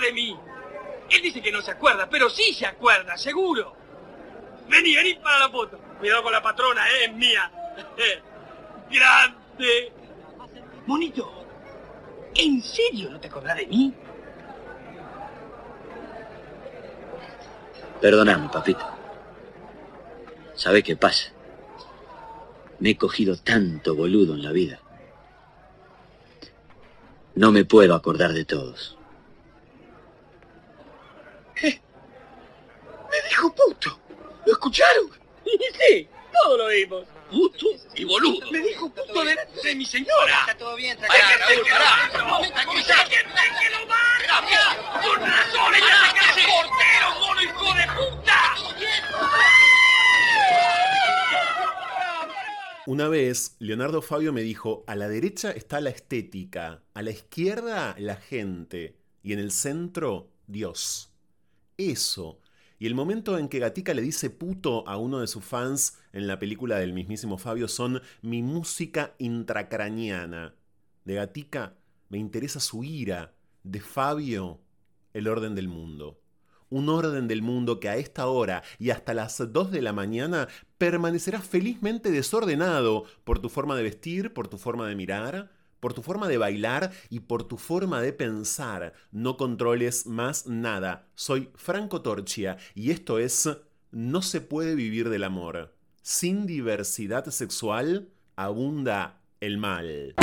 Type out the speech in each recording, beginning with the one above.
de mí. Él dice que no se acuerda, pero sí se acuerda, seguro. Vení, vení para la foto. Cuidado con la patrona, ¿eh? es mía. Grande. Monito, ¿en serio no te acordás de mí? Perdóname, papito. ¿Sabe qué pasa? Me he cogido tanto boludo en la vida. No me puedo acordar de todos. ¿Qué? Me dijo puto. ¿Lo escucharon? Sí, todos lo vimos. Puto y boludo. Me dijo puto delante de mi señora. Está todo bien, tranquilo. que déjenlo más. Con razón, ella se cree portero, mono hijo de puta. Una vez, Leonardo Fabio me dijo, a la derecha está la estética, a la izquierda la gente y en el centro Dios. Eso. Y el momento en que Gatica le dice puto a uno de sus fans en la película del mismísimo Fabio son mi música intracraniana. De Gatica me interesa su ira, de Fabio el orden del mundo. Un orden del mundo que a esta hora y hasta las 2 de la mañana permanecerá felizmente desordenado por tu forma de vestir, por tu forma de mirar, por tu forma de bailar y por tu forma de pensar. No controles más nada. Soy Franco Torchia y esto es No se puede vivir del amor. Sin diversidad sexual abunda el mal.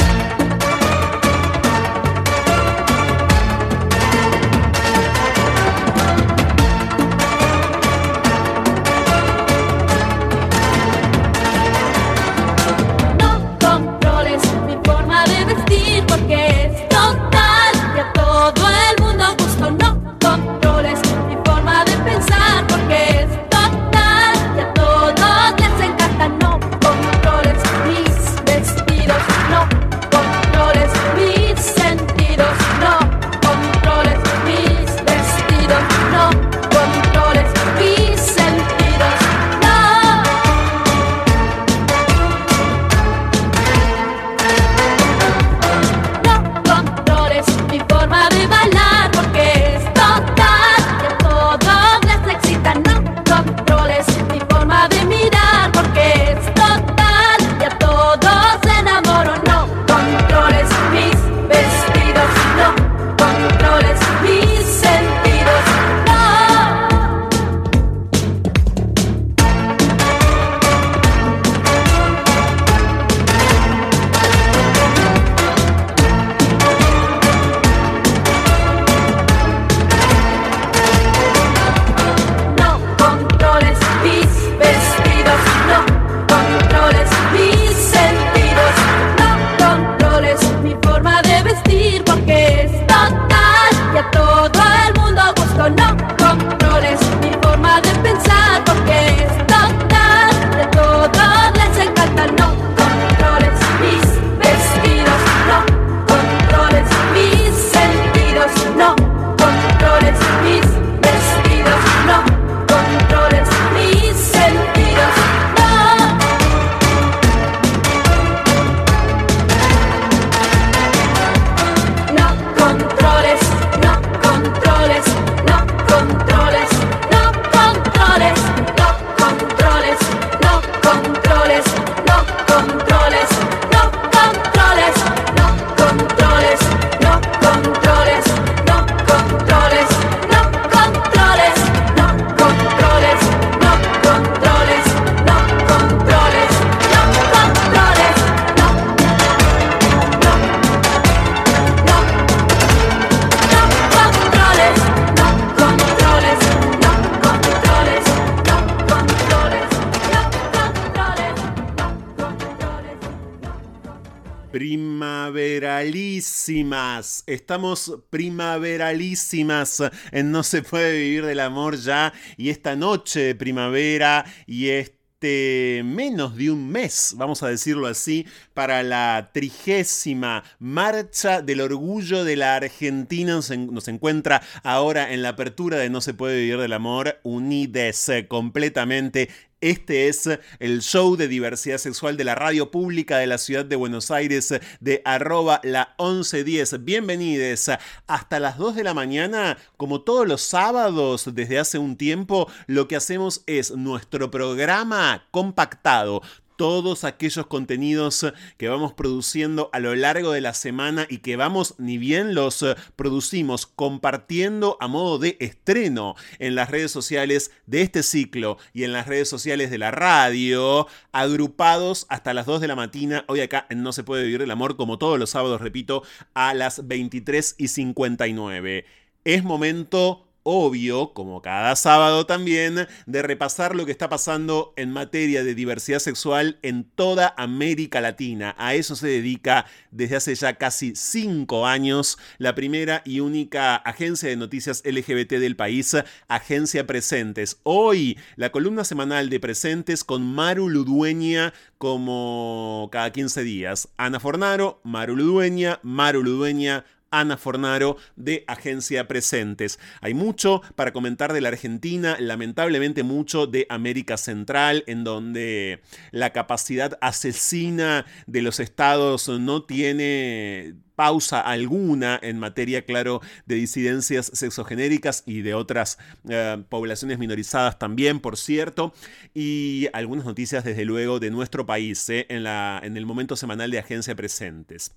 Estamos primaveralísimas en No se puede vivir del amor ya. Y esta noche de primavera y este menos de un mes, vamos a decirlo así, para la trigésima marcha del orgullo de la Argentina nos, en- encuentra ahora en la apertura de No se puede vivir del amor, unides completamente Este es el show de diversidad sexual de la radio pública de la ciudad de Buenos Aires de arroba la 1110. Bienvenidos hasta las 2 de la mañana. Como todos los sábados desde hace un tiempo, lo que hacemos es nuestro programa compactado todos aquellos contenidos que vamos produciendo a lo largo de la semana y que vamos, ni bien los eh, producimos, compartiendo a modo de estreno en las redes sociales de este ciclo y en las redes sociales de la radio, agrupados hasta las 2 de la mañana, hoy acá No se puede vivir el amor, como todos los sábados, repito, a las 23 y 59. Es momento obvio, como cada sábado también, de repasar lo que está pasando en materia de diversidad sexual en toda América Latina. A eso se dedica desde hace ya casi cinco años la primera y única agencia de noticias LGBT del país, Agencia Presentes. Hoy, la columna semanal de Presentes con Maru Ludueña como cada 15 días. Ana Fornaro, Maru Ludueña, Maru Ludueña, Ana Fornaro de Agencia Presentes. Hay mucho para comentar de la Argentina, lamentablemente mucho de América Central, en donde la capacidad asesina de los estados no tiene pausa alguna en materia, claro, de disidencias sexogenéricas y de otras eh, poblaciones minorizadas también, por cierto, y algunas noticias, desde luego, de nuestro país eh, en, el momento semanal de Agencia Presentes.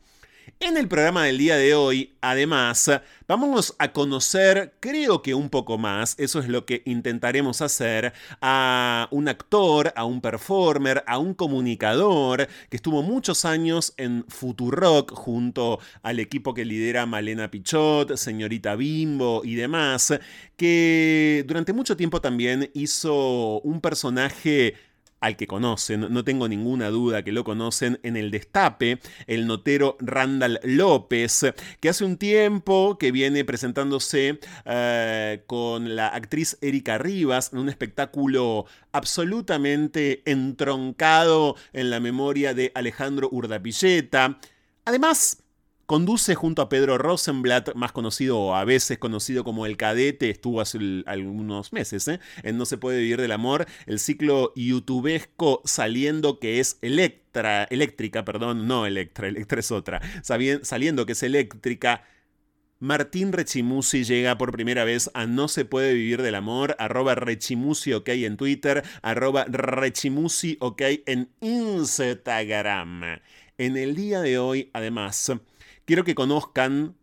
En el programa del día de hoy, además, vamos a conocer, creo que un poco más, eso es lo que intentaremos hacer, a un actor, a un performer, a un comunicador que estuvo muchos años en Futurock junto al equipo que lidera Malena Pichot, señorita Bimbo y demás, que durante mucho tiempo también hizo un personaje al que conocen, no tengo ninguna duda que lo conocen, en el destape, el notero Randall López, que hace un tiempo que viene presentándose eh, con la actriz Erika Rivas en un espectáculo absolutamente entroncado en la memoria de Alejandro Urdapilleta. Además, Conduce junto a Pedro Rosenblatt, más conocido o a veces conocido como El Cadete, estuvo hace algunos meses ¿eh? en No se puede vivir del amor, el ciclo youtubesco saliendo que es Electra, eléctrica, perdón, no Electra, Electra es otra, saliendo que es eléctrica. Martín Rechimusi llega por primera vez a No se puede vivir del amor, arroba Rechimusi ok en Twitter, arroba Rechimusi ok en Instagram. En el día de hoy, además, Quiero que conozcan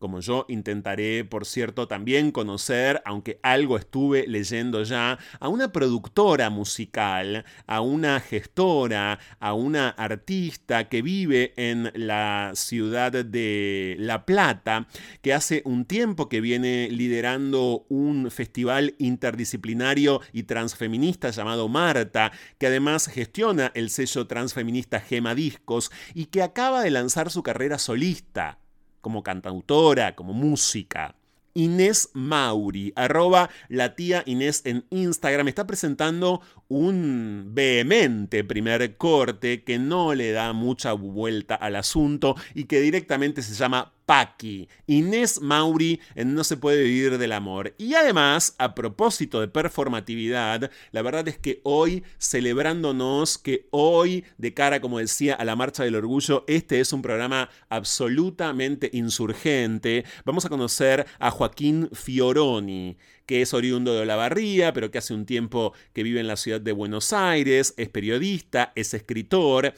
como yo intentaré, por cierto, también conocer, aunque algo estuve leyendo ya, a una productora musical, a una gestora, a una artista que vive en la ciudad de La Plata, que hace un tiempo que viene liderando un festival interdisciplinario y transfeminista llamado Marta, que además gestiona el sello transfeminista Gema Discos y que acaba de lanzar su carrera solista como cantautora, como música. Inés Mauri, arroba la tía Inés en Instagram, está presentando un vehemente primer corte que no le da mucha vuelta al asunto y que directamente se llama Paqui, Inés Mauri en No se puede vivir del amor. Y además, a propósito de performatividad, la verdad es que hoy, celebrándonos que hoy, de cara, como decía, a la Marcha del Orgullo, este es un programa absolutamente insurgente, vamos a conocer a Joaquín Fioroni que es oriundo de Olavarría, pero que hace un tiempo que vive en la ciudad de Buenos Aires, es periodista, es escritor.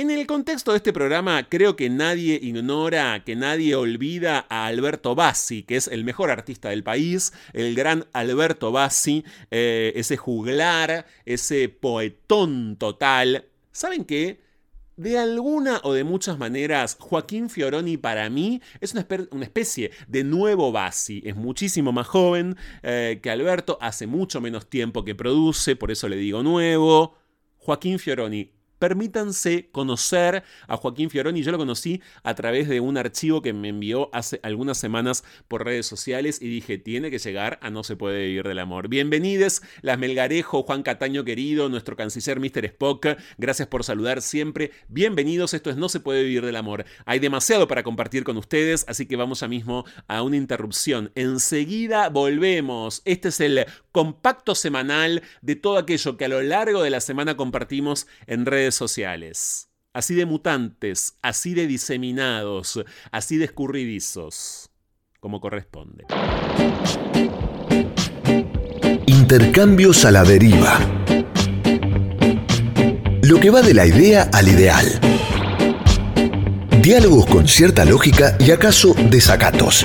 En el contexto de este programa, creo que nadie ignora, que nadie olvida a Alberto Bassi, que es el mejor artista del país, el gran Alberto Bassi, eh, ese juglar, ese poetón total. ¿Saben qué? De alguna o de muchas maneras, Joaquín Fioroni para mí es una, especie de nuevo Bassi. Es muchísimo más joven eh, que Alberto, hace mucho menos tiempo que produce, por eso le digo nuevo. Joaquín Fioroni, permítanse conocer a Joaquín Fioroni. Yo lo conocí a través de un archivo que me envió hace algunas semanas por redes sociales y dije, tiene que llegar a No se puede vivir del amor. Bienvenidos, las Melgarejo, Juan Cataño querido, nuestro canciller Mr. Spock. Gracias por saludar siempre. Bienvenidos, esto es No se puede vivir del amor. Hay demasiado para compartir con ustedes, así que vamos ya mismo a una interrupción. Enseguida volvemos. Este es el compacto semanal de todo aquello que a lo largo de la semana compartimos en redes sociales. Así de mutantes, así de diseminados, así de escurridizos, como corresponde. Intercambios a la deriva. Lo que va de la idea al ideal. Diálogos con cierta lógica y acaso desacatos.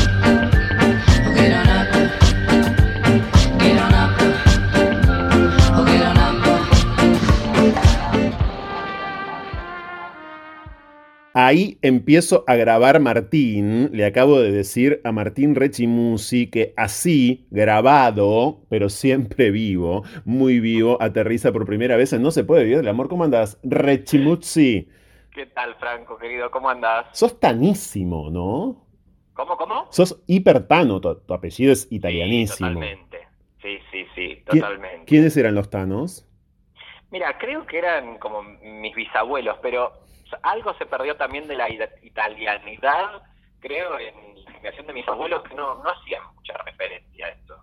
Ahí empiezo a grabar Martín. Le acabo de decir a Martín Rechimusi que así, grabado, pero siempre vivo, muy vivo, aterriza por primera vez en No se puede vivir del amor. ¿Cómo andás? Rechimuzzi. ¿Qué tal, Franco, querido? ¿Cómo andás? Sos tanísimo, ¿no? ¿Cómo, cómo? Sos hipertano, tu, tu apellido es italianísimo. Sí, totalmente. Sí, sí, sí, totalmente. ¿Quiénes eran los tanos? Mira, creo que eran como mis bisabuelos, pero algo se perdió también de la italianidad, creo, en la generación de mis abuelos que no, no hacían mucha referencia a esto.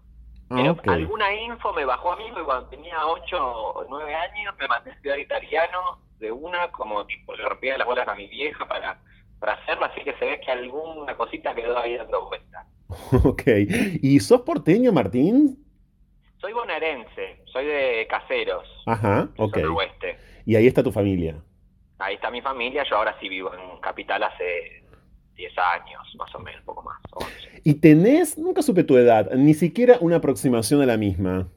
Pero alguna info me bajó a mí cuando tenía 8 o 9 años me mandé a estudiar italiano de una, como tipo, le rompía las bolas a mi vieja para, para hacerlo, así que se ve que alguna cosita quedó ahí dando vuelta. Ok. ¿Y sos porteño, Martín? Soy bonaerense, soy de Caseros, Ajá, ok. zona oeste. Y ahí está tu familia. Ahí está mi familia, yo ahora sí vivo en Capital hace 10 años, más o menos, un poco más, 11. ¿Y tenés, nunca supe tu edad, ni siquiera una aproximación a la misma?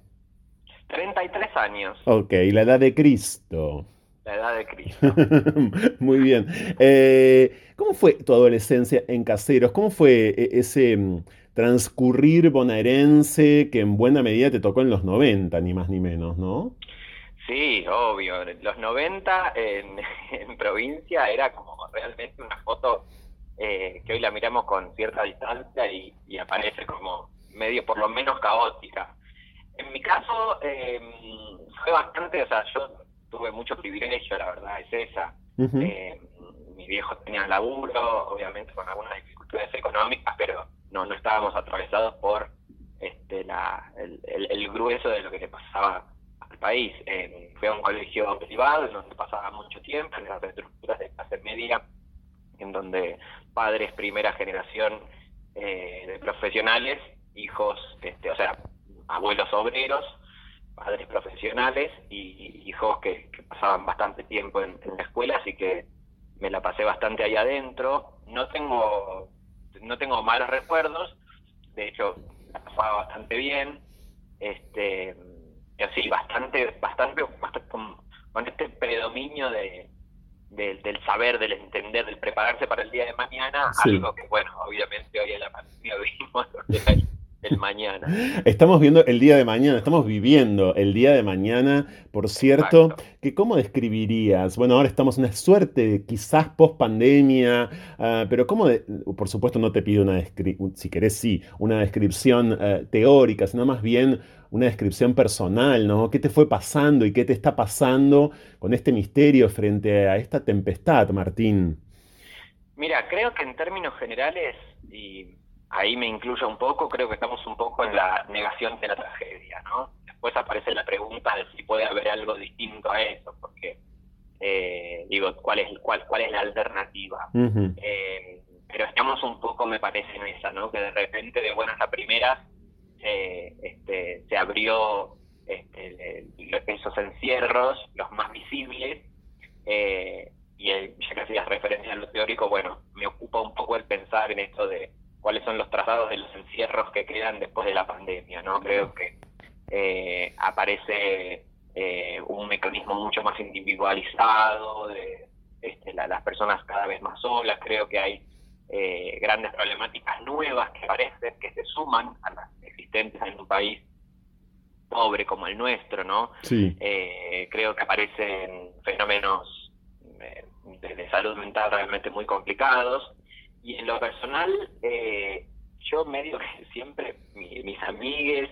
33 años, Ok, la edad de Cristo. la edad de Cristo. Muy bien. Eh, ¿cómo fue tu adolescencia en Caseros? ¿Cómo fue e- ese mm, transcurrir bonaerense que en buena medida te tocó en los 90, ni más ni menos, ¿no? Sí, obvio. Los 90 en, en provincia era como realmente una foto eh, que hoy la miramos con cierta distancia y, y aparece como medio por lo menos caótica. En mi caso eh, fue bastante, o sea, yo tuve mucho privilegio, la verdad es esa. Ujú. Eh, mis viejos tenían laburo, obviamente con algunas dificultades económicas, pero no, no estábamos atravesados por este, la, el, el- el grueso de lo que le pasaba país. Eh, fui a un colegio privado en donde pasaba mucho tiempo, en las estructuras de clase media, en donde padres primera generación eh, de profesionales, hijos, este, o sea, abuelos obreros, padres profesionales y hijos que, pasaban bastante tiempo en, en la escuela, así que me la pasé bastante ahí adentro. No tengo, no tengo malos recuerdos, de hecho la pasaba bastante bien. Este, pero sí, bastante, bastante, bastante con, con este predominio de, del- del saber, del entender, del prepararse para el día de mañana, Sí. algo que, bueno, obviamente hoy en la pandemia vimos el mañana. Estamos viendo el día de mañana, estamos viviendo el día de mañana, por cierto, Exacto. que ¿cómo describirías? Bueno, ahora estamos en una suerte, de quizás post pandemia, pero ¿cómo, de- por supuesto no te pido una descripción, si querés sí, una descripción eh, teórica, sino más bien una descripción personal, ¿no? ¿Qué te fue pasando y qué te está pasando con este misterio frente a esta tempestad, Martín? Mira, creo que en términos generales, y ahí me incluyo un poco, creo que estamos un poco en la negación de la tragedia, ¿no? Después aparece la pregunta de si puede haber algo distinto a eso, porque, eh, digo, ¿cuál es, cuál, cuál es la alternativa? Eh, pero estamos un poco, me parece, en esa, ¿no? Que de repente, de buenas a primeras, eh, este, se abrió este, esos encierros, los más visibles, eh, y el- ya que hacías referencia a lo teórico, bueno, me ocupa un poco el pensar en esto de cuáles son los trazados de los encierros que quedan después de la pandemia, ¿no? Creo que eh, aparece eh, un mecanismo mucho más individualizado de este, la- las personas cada vez más solas, creo que hay eh, grandes problemáticas nuevas que aparecen, que se suman a las existentes en un país pobre como el nuestro, ¿no? Sí. Eh, creo que aparecen fenómenos eh, de, de salud mental realmente muy complicados y en lo personal, eh, yo medio que siempre, mis amigues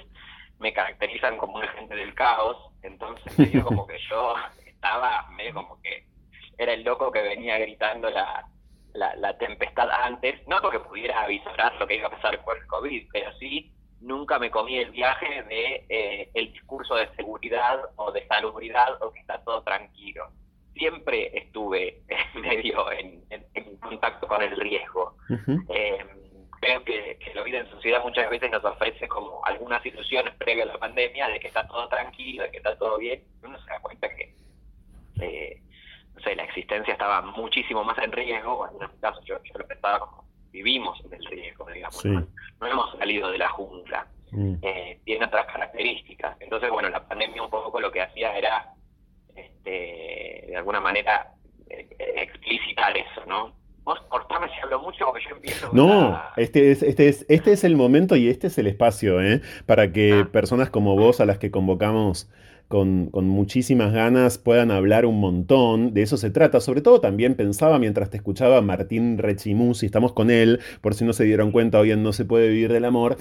me caracterizan como un agente del caos, entonces medio como que yo estaba medio como que era el loco que venía gritando la, la, tempestad antes, no porque pudiera avisar lo que iba a pasar con el COVID, pero sí nunca me comí el viaje de eh, el discurso de seguridad o de salubridad o que está todo tranquilo. Siempre estuve medio en, contacto con el riesgo. Eh, creo que, la vida en sociedad muchas veces nos ofrece como algunas situaciones previas a la pandemia de que está todo tranquilo, de que está todo bien. Uno se da cuenta que eh, la existencia estaba muchísimo más en riesgo. En este caso, yo, yo lo pensaba como vivimos en el riesgo, digamos. ¿no? hemos salido de la jungla. Mm. Eh, tiene otras características. Entonces, bueno, la pandemia un poco lo que hacía era, este, de alguna manera, eh, explicitar eso, ¿no? Vos cortame si hablo mucho porque yo empiezo. No, este, es, este, es, este es el momento y este es el espacio, ¿eh? Para que ah. personas como vos, a las que convocamos con, muchísimas ganas puedan hablar un montón. De eso se trata. Sobre todo también pensaba mientras te escuchaba Martín Rechimus, y estamos con él, por si no se dieron cuenta, hoy en No se puede vivir del amor.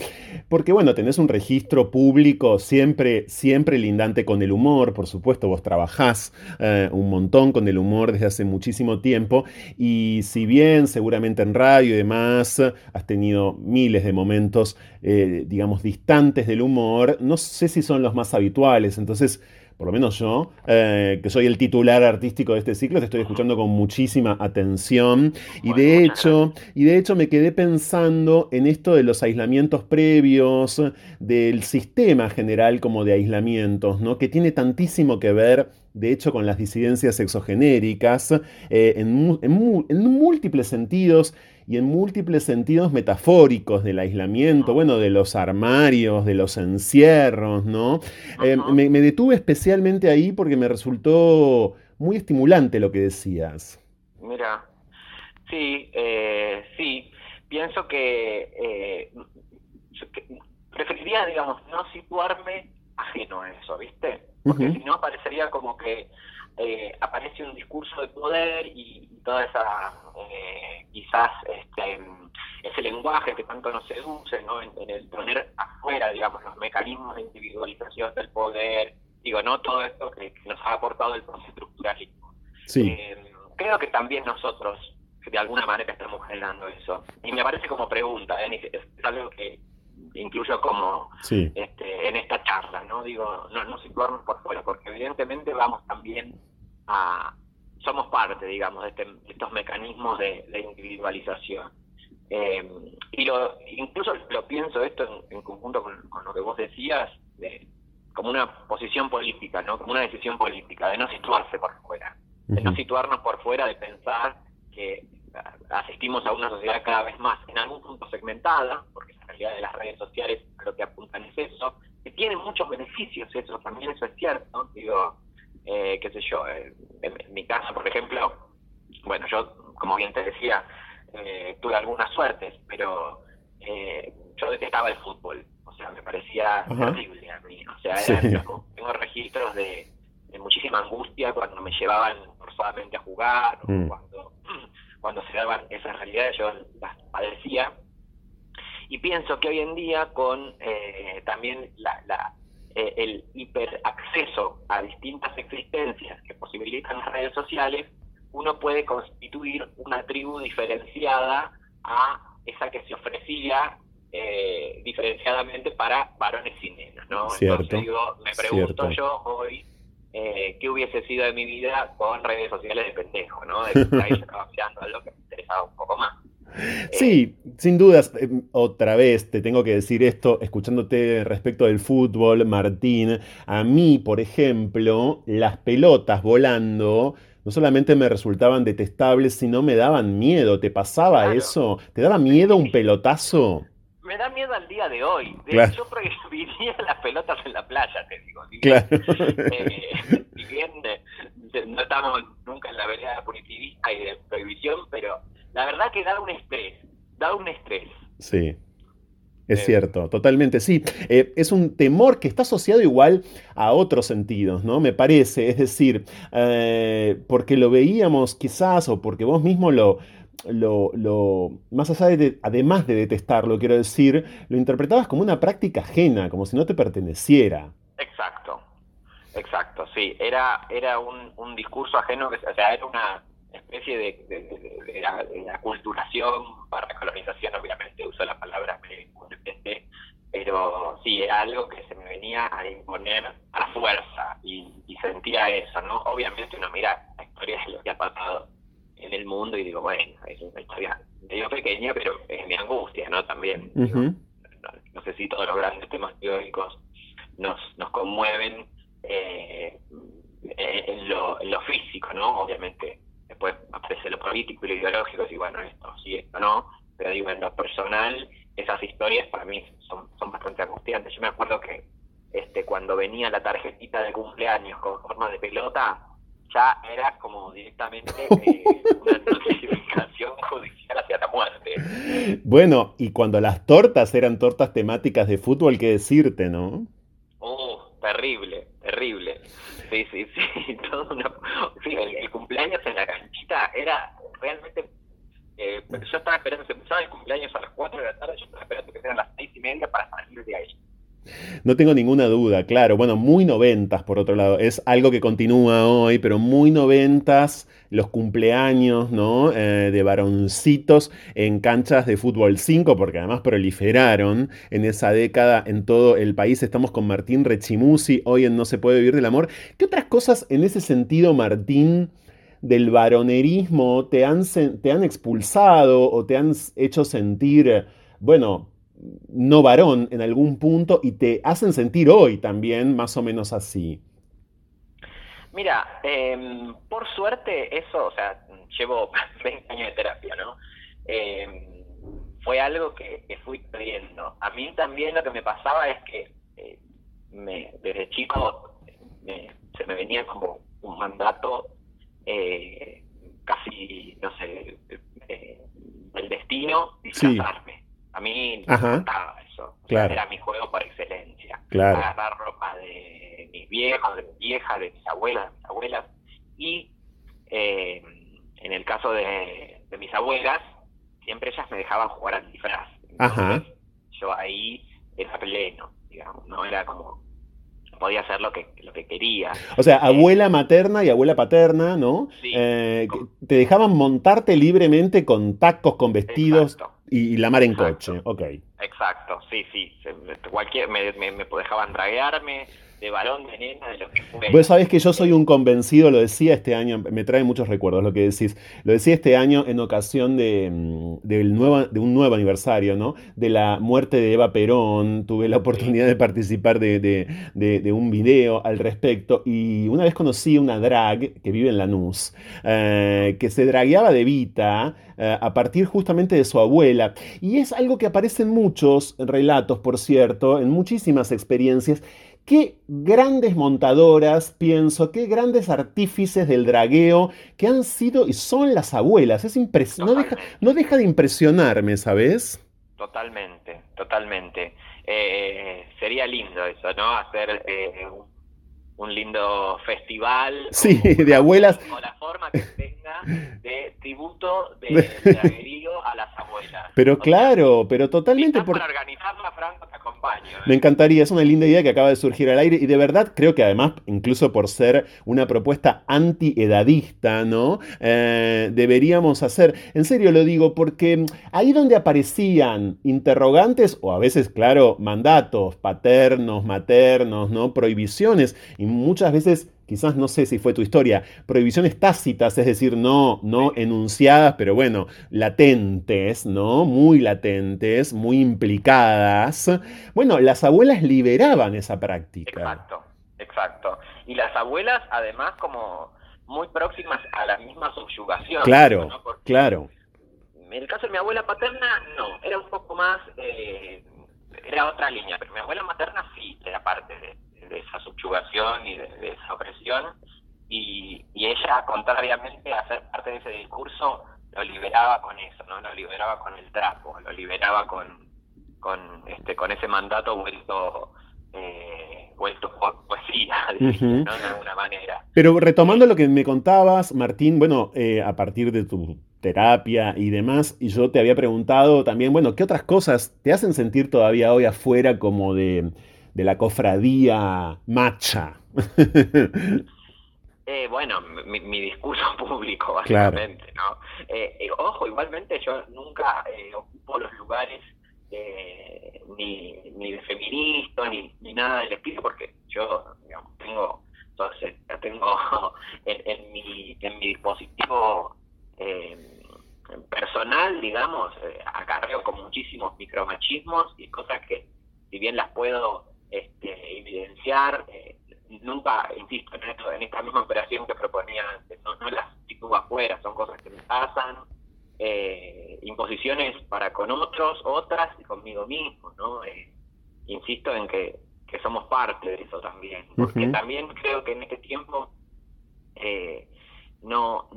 Porque bueno, tenés un registro público siempre, siempre lindante con el humor. Por supuesto, vos trabajás eh, un montón con el humor desde hace muchísimo tiempo. Y si bien seguramente en radio y demás has tenido miles de momentos, eh, digamos, distantes del humor, no sé si son los más habituales. Entonces, por lo menos yo, eh, que soy el titular artístico de este ciclo, te estoy escuchando con muchísima atención. Y de hecho, y de hecho me quedé pensando en esto de los aislamientos previos, del sistema general como de aislamientos, ¿no? Que tiene tantísimo que ver de hecho con las disidencias exogenéricas, eh, en, en, múltiples sentidos y en múltiples sentidos metafóricos del aislamiento, bueno, de los armarios, de los encierros, ¿no? Eh, me, detuve especialmente ahí porque me resultó muy estimulante lo que decías. Mira, sí, eh, sí, pienso que, preferiría, digamos, no situarme ajeno a eso, ¿viste? Porque si no, parecería como que eh, aparece un discurso de poder y, toda esa, eh, quizás, este, ese lenguaje que tanto nos seduce, ¿no? En, el poner afuera, digamos, los mecanismos de individualización del poder, digo, ¿no? Todo esto que, nos ha aportado el postestructuralismo. Sí. Eh, creo que también nosotros, de alguna manera, estamos generando eso. Y me parece como pregunta, ¿eh? es algo que incluyo como este, en esta charla, ¿no? Digo, no, no situarnos por fuera, porque evidentemente vamos también a, somos parte, digamos, de, este, estos mecanismos de, individualización. Eh, y lo, incluso lo pienso esto en, conjunto con, lo que vos decías, de, como una posición política, ¿no? Como una decisión política, de no situarse por fuera, de no situarnos por fuera, de pensar que asistimos a una sociedad cada vez más en algún punto segmentada, porque la realidad de las redes sociales lo que apuntan es eso, que tiene muchos beneficios eso, también eso es cierto, digo, eh, qué sé yo, en, mi caso, por ejemplo, bueno, yo, como bien te decía, eh, tuve algunas suertes, pero eh, yo detestaba el fútbol, o sea, me parecía terrible a mí, o sea, tengo registros de, muchísima angustia cuando me llevaban forzadamente a jugar, o mm. cuando cuando se daban esas realidades yo las padecía. Y pienso que hoy en día con eh, también la, eh, el hiperacceso a distintas existencias que posibilitan las redes sociales, uno puede constituir una tribu diferenciada a esa que se ofrecía eh, diferenciadamente para varones y nenas, ¿no? Entonces digo, me pregunto yo hoy eh, qué hubiese sido de mi vida con redes sociales de pendejo, ¿no? De que ahí estaba mirando algo que me interesaba un poco más. Sí, sin dudas. Eh, otra vez te tengo que decir esto, escuchándote respecto del fútbol, Martín. A mí, por ejemplo, las pelotas volando no solamente me resultaban detestables, sino me daban miedo. ¿Te pasaba eso? ¿Te daba miedo un pelotazo? Me da miedo al día de hoy. De yo prohibiría las pelotas en la playa, te digo. claro. Eh, si bien eh, no estamos nunca en la vereda punitivista y de prohibición, pero la verdad que da un estrés, da un estrés. Sí. Es eh, cierto, totalmente, sí. es un temor que está asociado igual a otros sentidos, ¿no? Me parece, es decir, porque lo veíamos quizás o porque vos mismo lo, lo, lo, más allá de, además de detestarlo, quiero decir, lo interpretabas como una práctica ajena, como si no te perteneciera. Exacto, exacto, sí, era, era un, un discurso ajeno, o sea, era una especie de, de, de, la, aculturación para la colonización, obviamente uso la palabra pero sí, era algo que se me venía a imponer a fuerza y, y sentía eso, ¿no? Obviamente uno mira la historia de lo que ha pasado en el mundo y digo, bueno, es una historia medio pequeña, pero es mi angustia, ¿no? También. no, sé si todos los grandes temas teóricos nos, nos conmueven eh, en, lo, en lo físico, ¿no? Obviamente después aparece lo político y lo ideológico, y bueno, esto sí, esto no, pero digo, en lo personal, esas historias para mí son, son bastante angustiantes. Yo me acuerdo que este cuando venía la tarjetita de cumpleaños con forma de pelota, ya era como directamente eh, una notificación judicial hacia la muerte. Bueno, y cuando las tortas eran tortas temáticas de fútbol, ¿qué decirte, no? Oh, terrible, terrible. Sí, sí, sí. Todo una... sí el, cumpleaños en la canchita era realmente... Eh, yo estaba esperando, se empezaba el cumpleaños a las 4 de la tarde, yo estaba esperando que sean las 6 y media para salir de ahí. No tengo ninguna duda, claro. Bueno, muy noventas, por otro lado. Es algo que continúa hoy, pero muy noventas los cumpleaños, ¿no? Eh, de varoncitos en canchas de fútbol 5, porque además proliferaron en esa década en todo el país. Estamos con Martín Rechimusi, hoy en No se puede vivir del amor. ¿Qué otras cosas en ese sentido, Martín, del varonerismo te han, te han expulsado o te han hecho sentir, bueno, no varón en algún punto y te hacen sentir hoy también más o menos así? Mira, eh, por suerte eso, o sea, llevo 20 años de terapia, ¿no? Eh, fue algo que, fui perdiendo. A mí también lo que me pasaba es que eh, me, desde chico se me venía como un mandato eh, casi, no sé, del destino disfrazarme. A mí me encantaba eso. Era mi juego por excelencia. Agarrar ropa de mis viejos, de mis viejas, de mis abuelas, de mis abuelas. Y eh, en el caso de, mis abuelas, siempre ellas me dejaban jugar al disfraz. yo ahí era pleno, digamos, no era como podía hacer lo que, lo que quería. O sea, abuela materna y abuela paterna, ¿no? Eh, te dejaban montarte libremente con tacos, con vestidos y, la mar en coche, ok. Exacto, sí, sí. Cualquier, me, me, me dejaban draguearme, de balón, de nena, de lo que fue. Vos sabés que yo soy un convencido, lo decía este año, me trae muchos recuerdos lo que decís, lo decía este año en ocasión de, mm, del nuevo, de un nuevo aniversario, ¿no? De la muerte de Eva Perón, tuve la oportunidad de participar de, de, un video al respecto y una vez conocí una drag que vive en Lanús, eh, que se dragueaba de Vita, eh, a partir justamente de su abuela. Y es algo que aparece en muchos relatos, por cierto, en muchísimas experiencias, Qué grandes montadoras, pienso, qué grandes artífices del dragueo que han sido y son las abuelas. Es no, deja, no deja de impresionarme, ¿sabes? Totalmente, totalmente. Eh, sería lindo eso, ¿no? Hacer eh, un lindo festival. Sí, de abuelas. O la forma que tenga de tributo de, de a las abuelas. Pero claro, pero totalmente. por... para organizarla, Franco, ¿eh? Me encantaría, es una linda idea que acaba de surgir al aire y de verdad creo que además, incluso por ser una propuesta anti-edadista, ¿no? Eh, deberíamos hacer, en serio lo digo, porque ahí donde aparecían interrogantes o a veces, claro, mandatos paternos, maternos, ¿no? Prohibiciones muchas veces, quizás no sé si fue tu historia, prohibiciones tácitas, es decir, no, no enunciadas, pero bueno, latentes, ¿no? Muy latentes, muy implicadas. Bueno, las abuelas liberaban esa práctica. Exacto, exacto. Y las abuelas, además, como muy próximas a la misma subyugación. Claro, claro. En el caso de mi abuela paterna, no, era un poco más, eh, era otra línea, pero mi abuela materna sí era parte de, de esa subyugación y de, esa opresión, y, ella, contrariamente a ser parte de ese discurso, lo liberaba con eso, ¿no? Lo liberaba con el trapo, lo liberaba con, con, este, con ese mandato vuelto eh, vuelto poesía, de alguna manera. Pero retomando lo que me contabas, Martín, bueno, eh, a partir de tu terapia y demás, y yo te había preguntado también, bueno, ¿qué otras cosas te hacen sentir todavía hoy afuera como de, la cofradía macha? Eh, bueno, mi, discurso público, básicamente, ¿no? Eh, ojo, igualmente yo nunca ocupo los lugares ni, ni de feminista, ni, ni nada del estilo, porque yo digamos, tengo, entonces, tengo en, en, mi, en mi dispositivo eh, personal, digamos, eh, acarreo con muchísimos micromachismos y cosas que, si bien las puedo este, evidenciar, eh, nunca, insisto, en, esto, en esta misma operación que proponía no, no las sitúo afuera, son cosas que me pasan, eh, imposiciones para con otros, otras y conmigo mismo, ¿no? Eh, insisto en que, que, somos parte de eso también, porque también creo que en este tiempo eh, no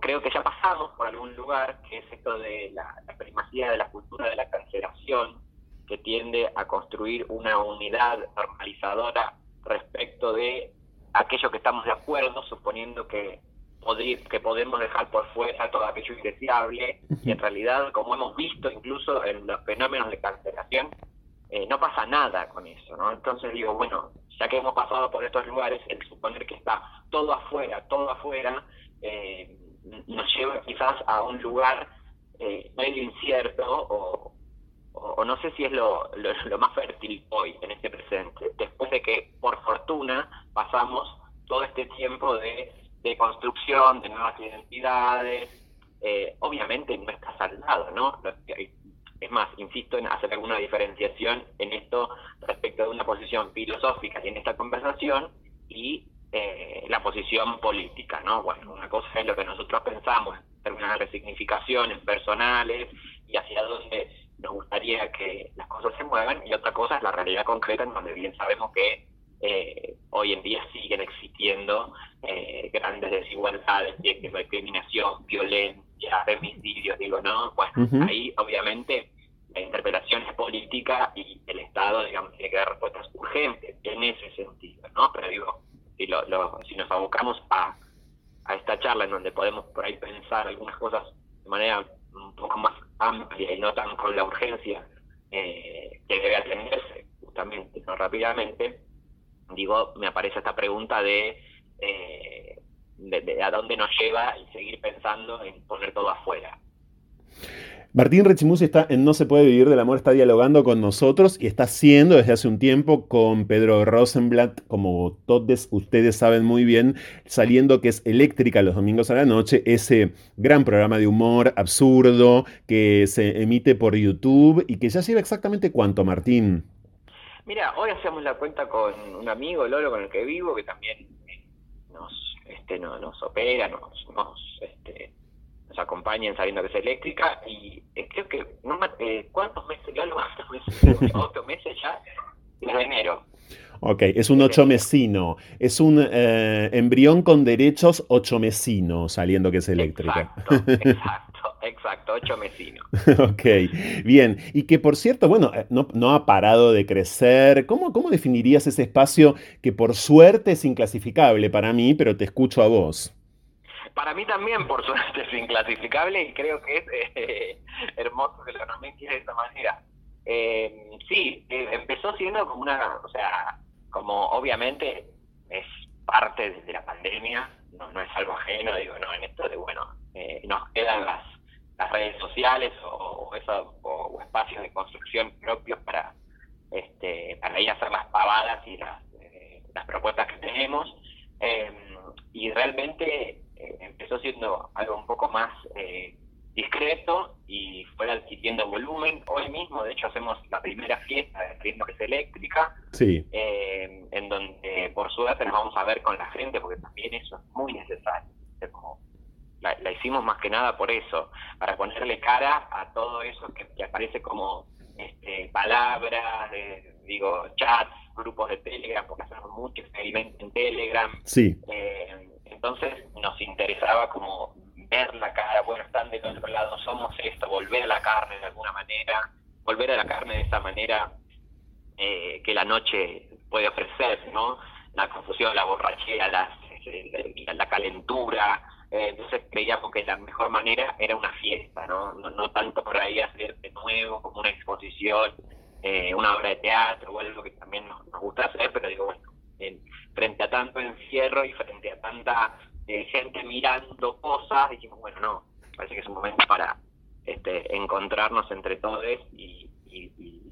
creo que ya pasamos por algún lugar que es esto de la, la primacía de la cultura de la cancelación que tiende a construir una unidad normalizadora respecto de aquello que estamos de acuerdo, suponiendo que que podemos dejar por fuera todo aquello indeseable y en realidad, como hemos visto incluso en los fenómenos de cancelación, eh, no pasa nada con eso, ¿no? Entonces digo, bueno, ya que hemos pasado por estos lugares, el suponer que está todo afuera, todo afuera, eh, nos lleva quizás a un lugar eh, medio incierto o, o, no sé si es lo, lo más fértil hoy, en este presente, después de que, por fortuna, pasamos todo este tiempo de de construcción de nuevas identidades, eh, obviamente no está saldado, ¿no? Es más, insisto en hacer alguna diferenciación en esto respecto de una posición filosófica y en esta conversación y eh, la posición política, ¿no? Bueno, una cosa es lo que nosotros pensamos en términos de resignificaciones personales y hacia dónde nos gustaría que las cosas se muevan y otra cosa es la realidad concreta en donde bien sabemos que eh, hoy en día siguen existiendo eh, grandes desigualdades, discriminación, violencia, femicidios, digo, ¿no? Bueno, ahí obviamente la interpelación es política y el Estado, digamos, tiene que dar respuestas urgentes en ese sentido, ¿no? Pero digo, si, lo, si nos abocamos a, a esta charla en donde podemos por ahí pensar algunas cosas de manera un poco más amplia y no tan con la urgencia eh, que debe atenderse justamente, no rápidamente, digo, me aparece esta pregunta de, eh, de, a dónde nos lleva y seguir pensando en poner todo afuera. Martín Rechimusi está en No se puede vivir del amor, está dialogando con nosotros y está haciendo desde hace un tiempo con Pedro Rosenblatt, como todos ustedes saben muy bien, saliendo que es Eléctrica los domingos a la noche, ese gran programa de humor absurdo que se emite por YouTube y que ya lleva exactamente cuánto, Martín. Mira, hoy hacemos la cuenta con un amigo, Lolo, con el que vivo, que también eh, nos este no, nos opera, nos nos, este, sabiendo que es eléctrica y eh, creo que, no, eh, ¿cuántos meses, Lolo? ¿Ocho meses ya? Desde enero. Ok, es un ocho mesino, es un embrión con derechos ocho mesino, saliendo que es eléctrica. Exacto, exacto. Exacto, ocho mesinos. ok, bien. Y que por cierto, bueno, eh, no, ha parado de crecer. ¿Cómo, ¿Cómo definirías ese espacio que por suerte es inclasificable para mí, pero te escucho a vos? Para mí también, por suerte, es inclasificable y creo que es eh, hermoso que lo nombres de esa manera. Eh, sí, empezó siendo como una, o sea, como obviamente es parte de la pandemia, no, no es algo ajeno, digo, no, en esto de, bueno, nos quedan las las redes sociales o, o, espacios de construcción propios para este, para ir a hacer las pavadas y las, eh, las propuestas que tenemos. Em, y realmente eh, empezó siendo algo un poco más eh, discreto y fue adquiriendo volumen. Hoy mismo, de hecho, hacemos la primera fiesta de ritmo que es eléctrica, sí. Em, en donde por suerte nos vamos a ver con la gente, porque también eso es muy necesario. Como la, hicimos más que nada por eso, para ponerle cara a todo eso que, aparece como este, palabras, digo, chats, grupos de Telegram, porque hacemos mucho experimento en Telegram. Sí. Eh, entonces nos interesaba como ver la cara, bueno, están del otro lado, somos esto, volver a la carne de alguna manera, volver a la carne de esa manera eh, que la noche puede ofrecer, ¿no? La confusión, la borrachera, la, la calentura. Eh, entonces creíamos que la mejor manera era una fiesta, ¿no? No, tanto por ahí hacer de nuevo como una exposición, eh, una obra de teatro o algo que también nos, gusta hacer, pero digo, bueno, frente a tanto encierro y frente a tanta gente mirando cosas, dijimos, bueno, no, parece que es un momento para este, encontrarnos entre todos y,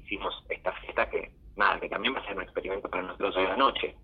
hicimos esta fiesta que nada, que también va a ser un experimento para nosotros hoy en la noche.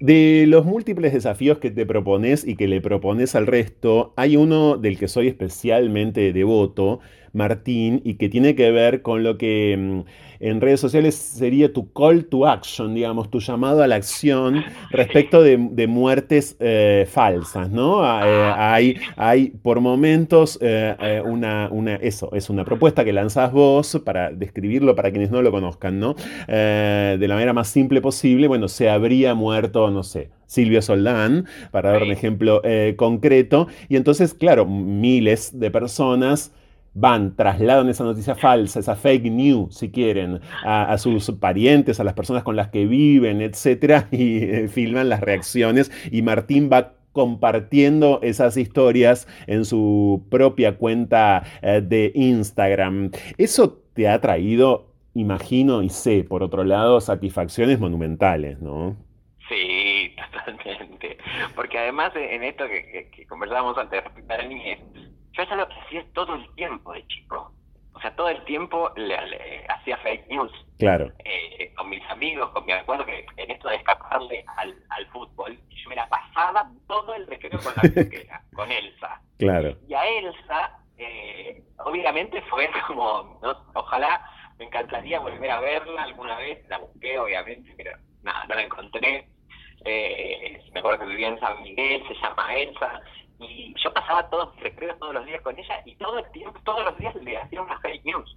De los múltiples desafíos que te propones y que le propones al resto, hay uno del que soy especialmente devoto, Martín, y que tiene que ver con lo que mm, en redes sociales sería tu call to action, digamos, tu llamado a la acción respecto de, muertes eh, falsas, ¿no? Eh, hay, hay por momentos eh, una, una, eso, es una propuesta que lanzás vos para describirlo para quienes no lo conozcan, ¿no? de la manera más simple posible, bueno, se habría muerto, no sé, Silvio Soldán, para dar un ejemplo concreto, y entonces, claro, miles de personas van, trasladan esa noticia falsa, esa fake news, si quieren, a, sus parientes, a las personas con las que viven, etcétera, y eh, filman las reacciones. Y Martín va compartiendo esas historias en su propia cuenta eh, de Instagram. Eso te ha traído, imagino y sé, por otro lado, satisfacciones monumentales, ¿no? Sí, totalmente. Porque además en esto que, que, conversábamos antes, yo ya lo que hacía todo el tiempo de chico. O sea, todo el tiempo le, hacía fake news. Claro. Eh, con mis amigos, con mi acuerdo que en esto de escaparle al, al fútbol, yo me la pasaba todo el recreo con la pequeña, con Elsa. Claro. Y a Elsa, eh, obviamente fue como, ¿no? ojalá me encantaría volver a verla alguna vez, la busqué obviamente, pero nada, no la encontré. Eh, me acuerdo que vivía en San Miguel, se llama Elsa, y yo pasaba todos mis recreos todos los días con ella y todo el tiempo, todos los días le hacía una fake news.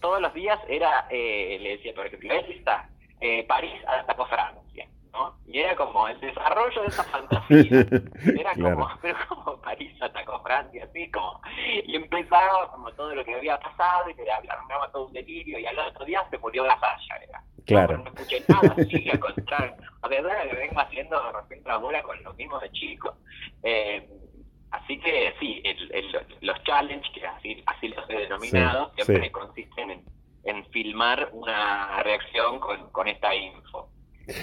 todos los días era, eh, le decía, por ejemplo, está, eh, París atacó Francia, ¿no? Y era como el desarrollo de esa fantasía. Era como, pero como París atacó Francia, así como, y empezaba como todo lo que había pasado y se armaba todo un delirio y al otro día se murió la Sasha, era. Claro. No, escuché nada, sí, al contrario. A verdad que vengo haciendo respecto a bola con los mismos de chicos. Eh, así que sí, los challenges, que así, así los he denominado, siempre consisten en, en, filmar una reacción con, con esta info.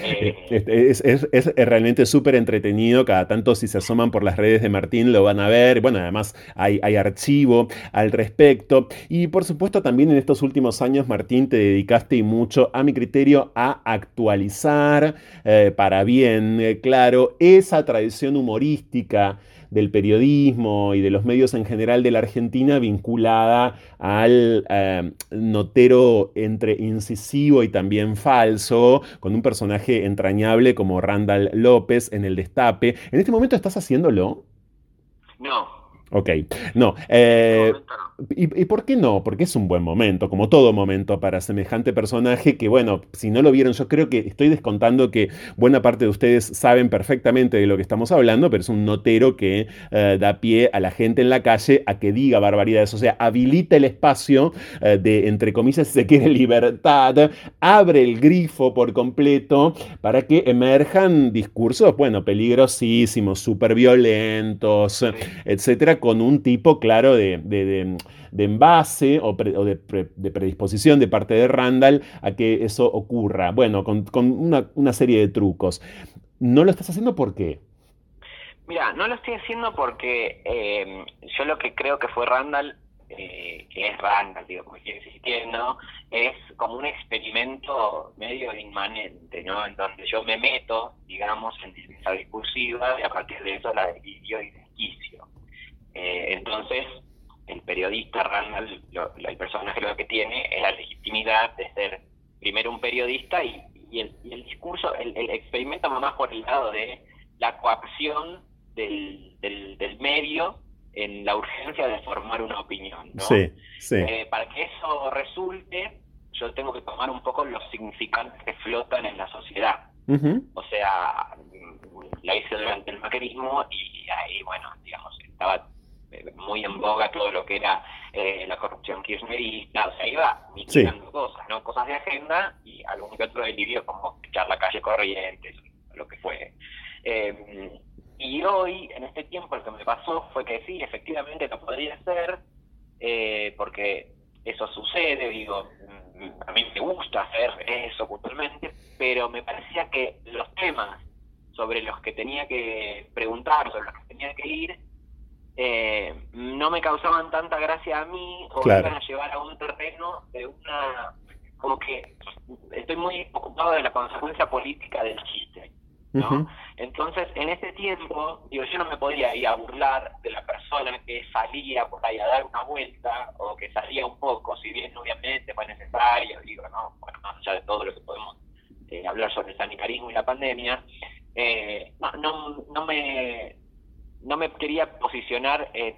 Eh, es, es, realmente súper entretenido, cada tanto si se asoman por las redes de Martín lo van a ver, bueno, además hay, hay, archivo al respecto. Y por supuesto también en estos últimos años Martín te dedicaste y mucho a mi criterio a actualizar eh, para bien, eh, claro, esa tradición humorística del periodismo y de los medios en general de la Argentina vinculada al eh, notero entre incisivo y también falso, con un personaje entrañable como Randall López en el Destape. ¿En este momento estás haciéndolo? No, Ok, no. Eh, ¿y, por qué no? Porque es un buen momento, como todo momento para semejante personaje que, bueno, si no lo vieron, yo creo que estoy descontando que buena parte de ustedes saben perfectamente de lo que estamos hablando, pero es un notero que eh, da pie a la gente en la calle a que diga barbaridades, o sea, habilita el espacio eh, de, entre comillas, si se quiere, libertad, abre el grifo por completo para que emerjan discursos, bueno, peligrosísimos, súper violentos, etcétera con un tipo claro de, envase o, de, predisposición de parte de Randall a que eso ocurra. Bueno, con, una, serie de trucos. ¿No lo estás haciendo por qué? Mira, no lo estoy haciendo porque eh, yo lo que creo que fue Randall, eh, que es Randall, digo, como sigue existiendo, es como un experimento medio inmanente, ¿no? En donde yo me meto, digamos, en esa discursiva y a partir de eso la divido y desquicio. Eh, entonces, el periodista Randall, el personaje lo que tiene es la legitimidad de ser primero un periodista y, el, discurso, el, el, experimento más por el lado de la coacción del, del, medio en la urgencia de formar una opinión. ¿no? Sí, sí. Eh, para que eso resulte, yo tengo que tomar un poco los significantes que flotan en la sociedad. O sea, la hice durante el macrismo y ahí, bueno, digamos, estaba muy en boga todo lo que era la corrupción kirchnerista, o sea, iba mitigando cosas, ¿no? Cosas de agenda y algún que otro delirio como echar la calle Corrientes, lo que fue. y hoy, en este tiempo, lo que me pasó fue que sí, efectivamente lo podría hacer, porque eso sucede, digo, a mí me gusta hacer eso puntualmente, pero me parecía que los temas sobre los que tenía que preguntar, sobre los que tenía que ir, eh, no me causaban tanta gracia a mí o me iban a llevar a un terreno de una... como que estoy muy ocupado de la consecuencia política del chiste. ¿no? Entonces, en ese tiempo, digo, yo no me podía ir a burlar de la persona que salía por ahí a dar una vuelta o que salía un poco, si bien obviamente fue necesario, digo, no, bueno, más allá de todo lo que podemos eh, hablar sobre el sanitarismo y la pandemia, eh, no, no, no, me, no me quería posicionar en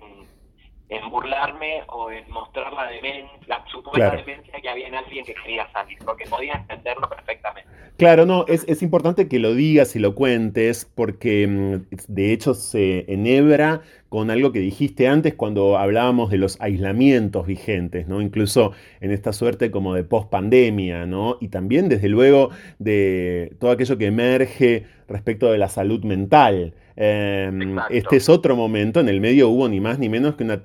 en burlarme o en mostrar la demencia, la supuesta demencia que había en alguien que quería salir, porque podía entenderlo perfectamente. Claro, no, es, es importante que lo digas y lo cuentes, porque mm, de hecho se enhebra con algo que dijiste antes cuando hablábamos de los aislamientos vigentes, ¿no? Incluso en esta suerte como de post-pandemia, ¿no? Y también, desde luego, de todo aquello que emerge respecto de la salud mental. Em, este es otro momento, en el medio hubo ni más ni menos que una,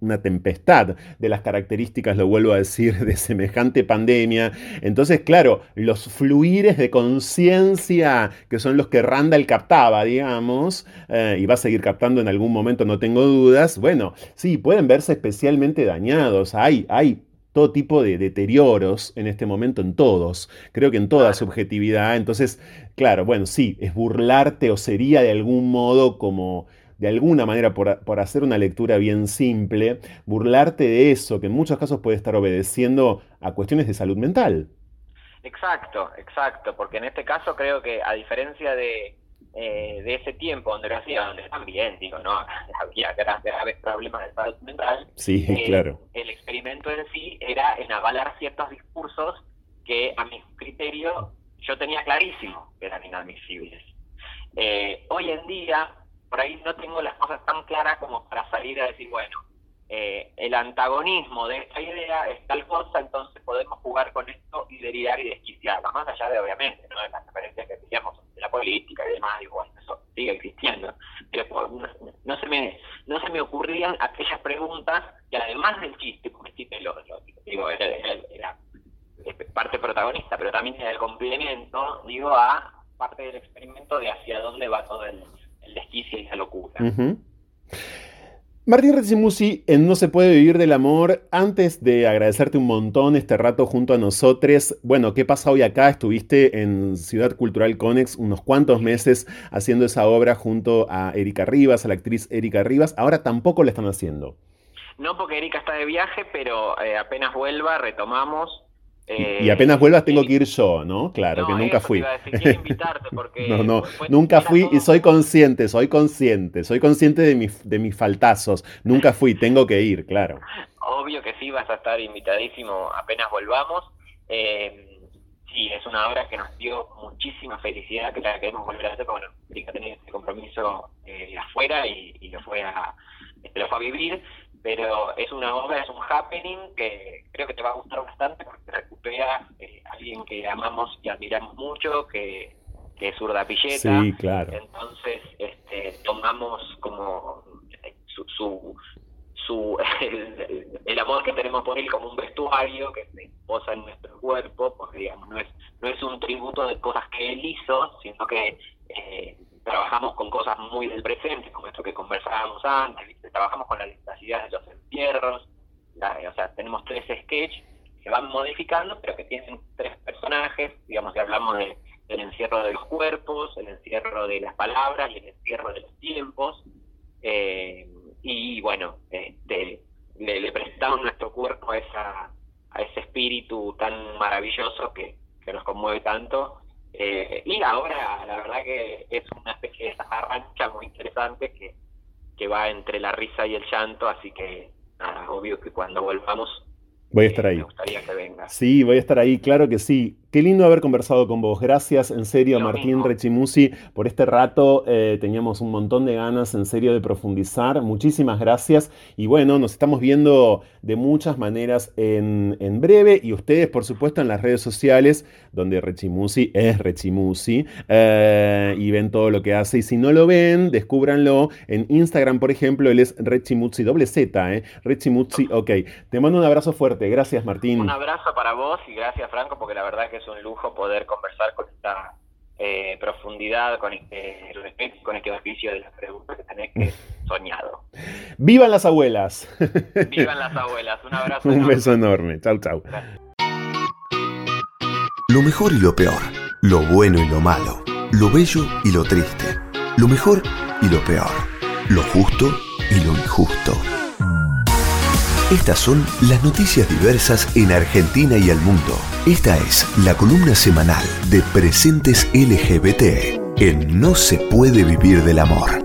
una tempestad de las características, lo vuelvo a decir, de semejante pandemia. Entonces, claro, los fluires de conciencia, que son los que Randall captaba, digamos, eh, y va a seguir captando en algún momento, no tengo dudas, bueno, sí, pueden verse especialmente dañados. Hay, hay todo tipo de deterioros en este momento en todos, creo que en toda subjetividad. Entonces, claro, bueno, sí, es burlarte o sería de algún modo como de alguna manera, por, por, hacer una lectura bien simple, burlarte de eso, que en muchos casos puede estar obedeciendo a cuestiones de salud mental. Exacto, exacto, porque en este caso creo que a diferencia de, eh, de ese tiempo donde lo hacía, donde también, digo, no, había graves problemas de salud mental. Sí, eh, claro. El experimento en sí era en avalar ciertos discursos que a mi criterio yo tenía clarísimo que eran inadmisibles. Eh, hoy en día, por ahí no tengo las cosas tan claras como para salir a decir, bueno, eh, el antagonismo de esta idea es tal cosa, entonces podemos jugar con esto y derivar y desquiciarla, más allá de obviamente, ¿no? de las referencias que teníamos de la política y demás, y bueno, eso sigue existiendo. Pero no, se me no se me ocurrían aquellas preguntas que además del chiste, porque el chiste lo, digo, era, parte protagonista, pero también era el complemento, digo, a parte del experimento de hacia dónde va todo el, desquicio y la locura. Martín Rezzimusi, en No se puede vivir del amor, antes de agradecerte un montón este rato junto a nosotros, bueno, ¿qué pasa hoy acá? Estuviste en Ciudad Cultural Conex unos cuantos meses haciendo esa obra junto a Erika Rivas, a la actriz Erika Rivas, ahora tampoco la están haciendo. No, porque Erika está de viaje, pero eh, apenas vuelva, retomamos y apenas vuelvas tengo que ir yo, ¿no? Claro, que nunca fui. no, no, nunca fui y soy consciente, soy consciente, soy consciente de, mis, de mis faltazos. Nunca fui, tengo que ir, claro. Obvio que sí, vas a estar invitadísimo apenas volvamos. Eh, sí, es una obra que nos dio muchísima felicidad, que la queremos volver a hacer, porque bueno, tenía este compromiso eh, afuera y, y, lo fue a, lo fue a vivir pero es una obra, es un happening que creo que te va a gustar bastante porque recupera eh, a alguien que amamos y admiramos mucho, que, que es Urda Pilleta. Sí, claro. Entonces, este, tomamos como eh, su, su, el, amor que tenemos por él como un vestuario que se posa en nuestro cuerpo, porque digamos, no es, no es un tributo de cosas que él hizo, sino que eh, trabajamos con cosas muy del presente, como esto que conversábamos antes, trabajamos con las, ideas de los entierros, o sea, tenemos tres sketches que van modificando, pero que tienen tres personajes, digamos que hablamos de, del encierro de los cuerpos, el encierro de las palabras y el encierro de los tiempos, eh, y bueno, este, le, le, prestamos nuestro cuerpo a, esa, a ese espíritu tan maravilloso que, que nos conmueve tanto, eh, y ahora, la verdad que es una especie de zafarrancha muy interesante que, que va entre la risa y el llanto, así que nada, obvio que cuando volvamos Voy a estar eh, ahí. Me gustaría que venga. Sí, voy a estar ahí, claro que sí. Qué lindo haber conversado con vos. Gracias, en serio, Lo Martín mismo. Rechimusi, por este rato. Eh, teníamos un montón de ganas, en serio, de profundizar. Muchísimas gracias. Y bueno, nos estamos viendo de muchas maneras en, en breve. Y ustedes, por supuesto, en las redes sociales, donde Rechimusi es Rechimusi. eh, y ven todo lo que hace. Y si no lo ven, descúbranlo. En Instagram, por ejemplo, él es Rechimusi, doble Z, ¿eh? Rechimusi, ok. Te mando un abrazo fuerte. Gracias, Martín. Un abrazo para vos y gracias Franco porque la verdad que es un lujo poder conversar con esta eh, profundidad, con este respeto y con este oficio de las preguntas que tenés que soñado. ¡Vivan las abuelas! Vivan las abuelas, un abrazo. un enorme. beso enorme. Chau, chau. Lo mejor y lo peor, lo bueno y lo malo, lo bello y lo triste, lo mejor y lo peor, lo justo y lo injusto. Estas son las noticias diversas en Argentina y el mundo. Esta es la columna semanal de Presentes LGBT en No se puede vivir del amor.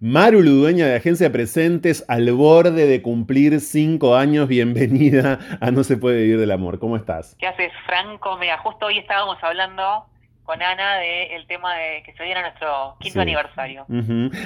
Maru Ludueña de Agencia Presentes, al borde de cumplir cinco años. Bienvenida a No se puede vivir del amor. ¿Cómo estás? ¿Qué haces, Franco? Mira, justo hoy estábamos hablando con Ana del tema de que se viene nuestro quinto Sí. aniversario.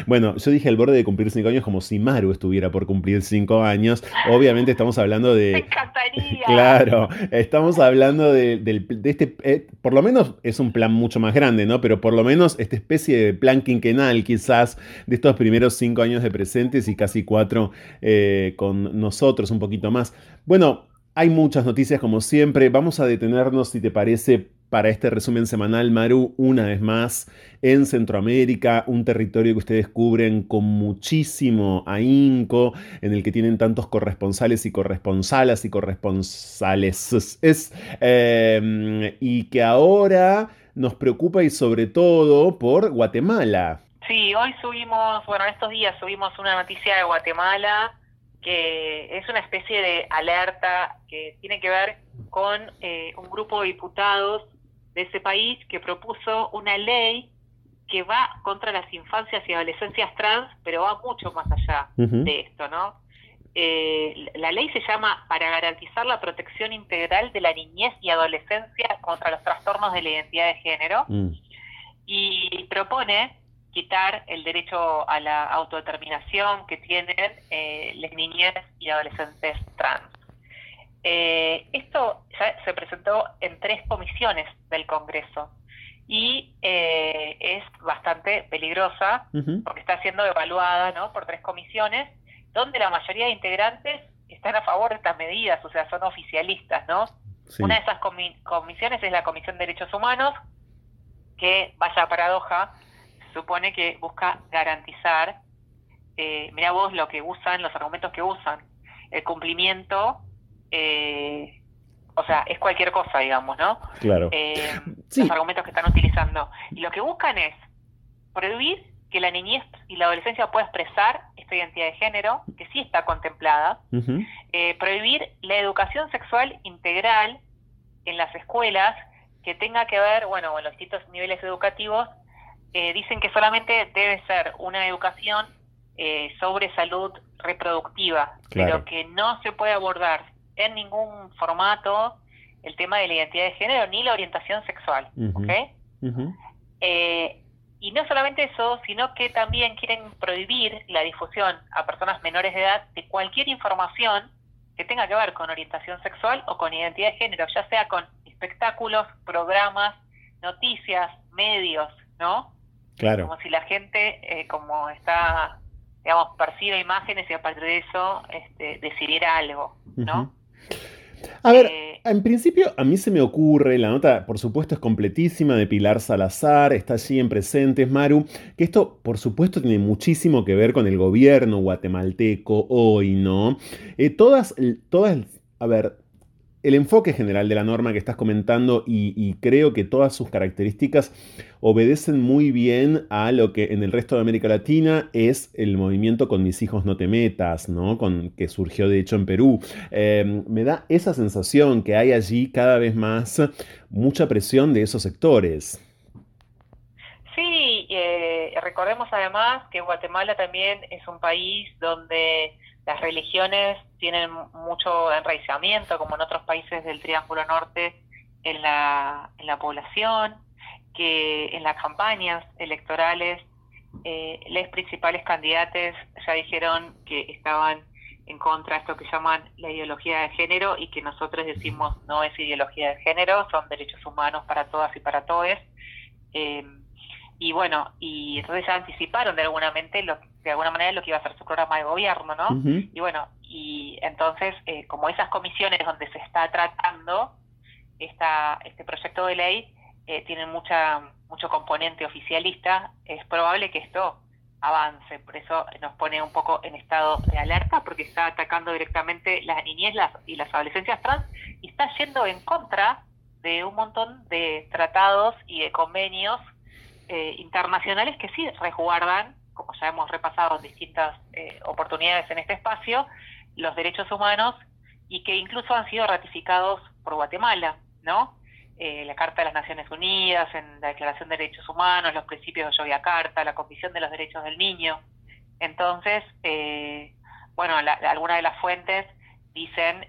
Bueno, yo dije al borde de cumplir cinco años como si Maru estuviera por cumplir cinco años. Obviamente estamos hablando ¡Me de... encantaría! Claro, estamos hablando de, de este, eh, por lo menos es un plan mucho más grande, ¿no? Pero por lo menos esta especie de plan quinquenal quizás de estos primeros cinco años de presentes y casi cuatro eh, con nosotros, un poquito más. Bueno, hay muchas noticias como siempre. Vamos a detenernos, si te parece, para este resumen semanal, Maru, una vez más, en Centroamérica, un territorio que ustedes cubren con muchísimo ahínco, en el que tienen tantos corresponsales y corresponsalas y corresponsales. Es, eh, y que ahora nos preocupa y sobre todo por Guatemala. Sí, hoy subimos, bueno, en estos días subimos una noticia de Guatemala que es una especie de alerta que tiene que ver con eh, un grupo de diputados de ese país que propuso una ley que va contra las infancias y adolescencias trans, pero va mucho más allá de esto, ¿no? Eh, la ley se llama para garantizar la protección integral de la niñez y adolescencia contra los trastornos de la identidad de género Mm, y propone quitar el derecho a la autodeterminación que tienen eh, las niñez y adolescentes trans. Eh, esto ya se presentó en tres comisiones del Congreso y eh, es bastante peligrosa porque está siendo evaluada ¿no? por tres comisiones, donde la mayoría de integrantes están a favor de estas medidas, o sea, son oficialistas, ¿no? Sí. Una de esas comi- comisiones es la Comisión de Derechos Humanos, que, vaya paradoja, se supone que busca garantizar, eh, mira vos lo que usan, los argumentos que usan, el cumplimiento, eh, o sea, es cualquier cosa, digamos, ¿no? Claro. eh, Sí. los argumentos que están utilizando. Y lo que buscan es prohibir que la niñez y la adolescencia pueda expresar esta identidad de género, que sí está contemplada, eh, prohibir la educación sexual integral en las escuelas que tenga que ver, bueno, en los distintos niveles educativos, eh, dicen que solamente debe ser una educación eh, sobre salud reproductiva, Claro. pero que no se puede abordar en ningún formato el tema de la identidad de género ni la orientación sexual. Ujú. Eh, y no solamente eso, sino que también quieren prohibir la difusión a personas menores de edad de cualquier información que tenga que ver con orientación sexual o con identidad de género, ya sea con espectáculos, programas, noticias, medios, ¿no? Claro. Como si la gente, eh, como está, digamos, percibe imágenes y a partir de eso este, decidiera algo, ¿no? A ver, Eh, en principio a mí se me ocurre, la nota por supuesto es completísima de Pilar Salazar, está allí en Presentes, Maru, que esto por supuesto tiene muchísimo que ver con el gobierno guatemalteco hoy, ¿no? Eh, todas, todas, a ver, el enfoque general de la norma que estás comentando y, creo que todas sus características obedecen muy bien a lo que en el resto de América Latina es el movimiento con mis hijos no te metas, ¿no? Con, que surgió de hecho en Perú. Em, me da esa sensación que hay allí cada vez más mucha presión de esos sectores. Sí, eh, recordemos además que Guatemala también es un país donde las religiones tienen mucho enraizamiento, como en otros países del Triángulo Norte, en la, en la población, que en las campañas electorales eh, los principales candidatos ya dijeron que estaban en contra de esto que llaman la ideología de género y que nosotros decimos no es ideología de género, son derechos humanos para todas y para todos. Eh, y bueno, y entonces ya anticiparon de alguna, mente lo, de alguna manera lo que iba a ser su programa de gobierno, ¿no? Y bueno, y entonces, eh, como esas comisiones donde se está tratando esta, este proyecto de ley eh, tienen mucha, mucho componente oficialista, es probable que esto avance, por eso nos pone un poco en estado de alerta, porque está atacando directamente las niñez y las adolescencias trans y está yendo en contra de un montón de tratados y de convenios eh, internacionales que sí resguardan, como ya hemos repasado en distintas eh, oportunidades en este espacio, los derechos humanos y que incluso han sido ratificados por Guatemala, ¿no? Eh, la Carta de las Naciones Unidas, en la Declaración de Derechos Humanos, los principios de Yogyakarta, la Comisión de los Derechos del Niño. Entonces, bueno, algunas de las fuentes dicen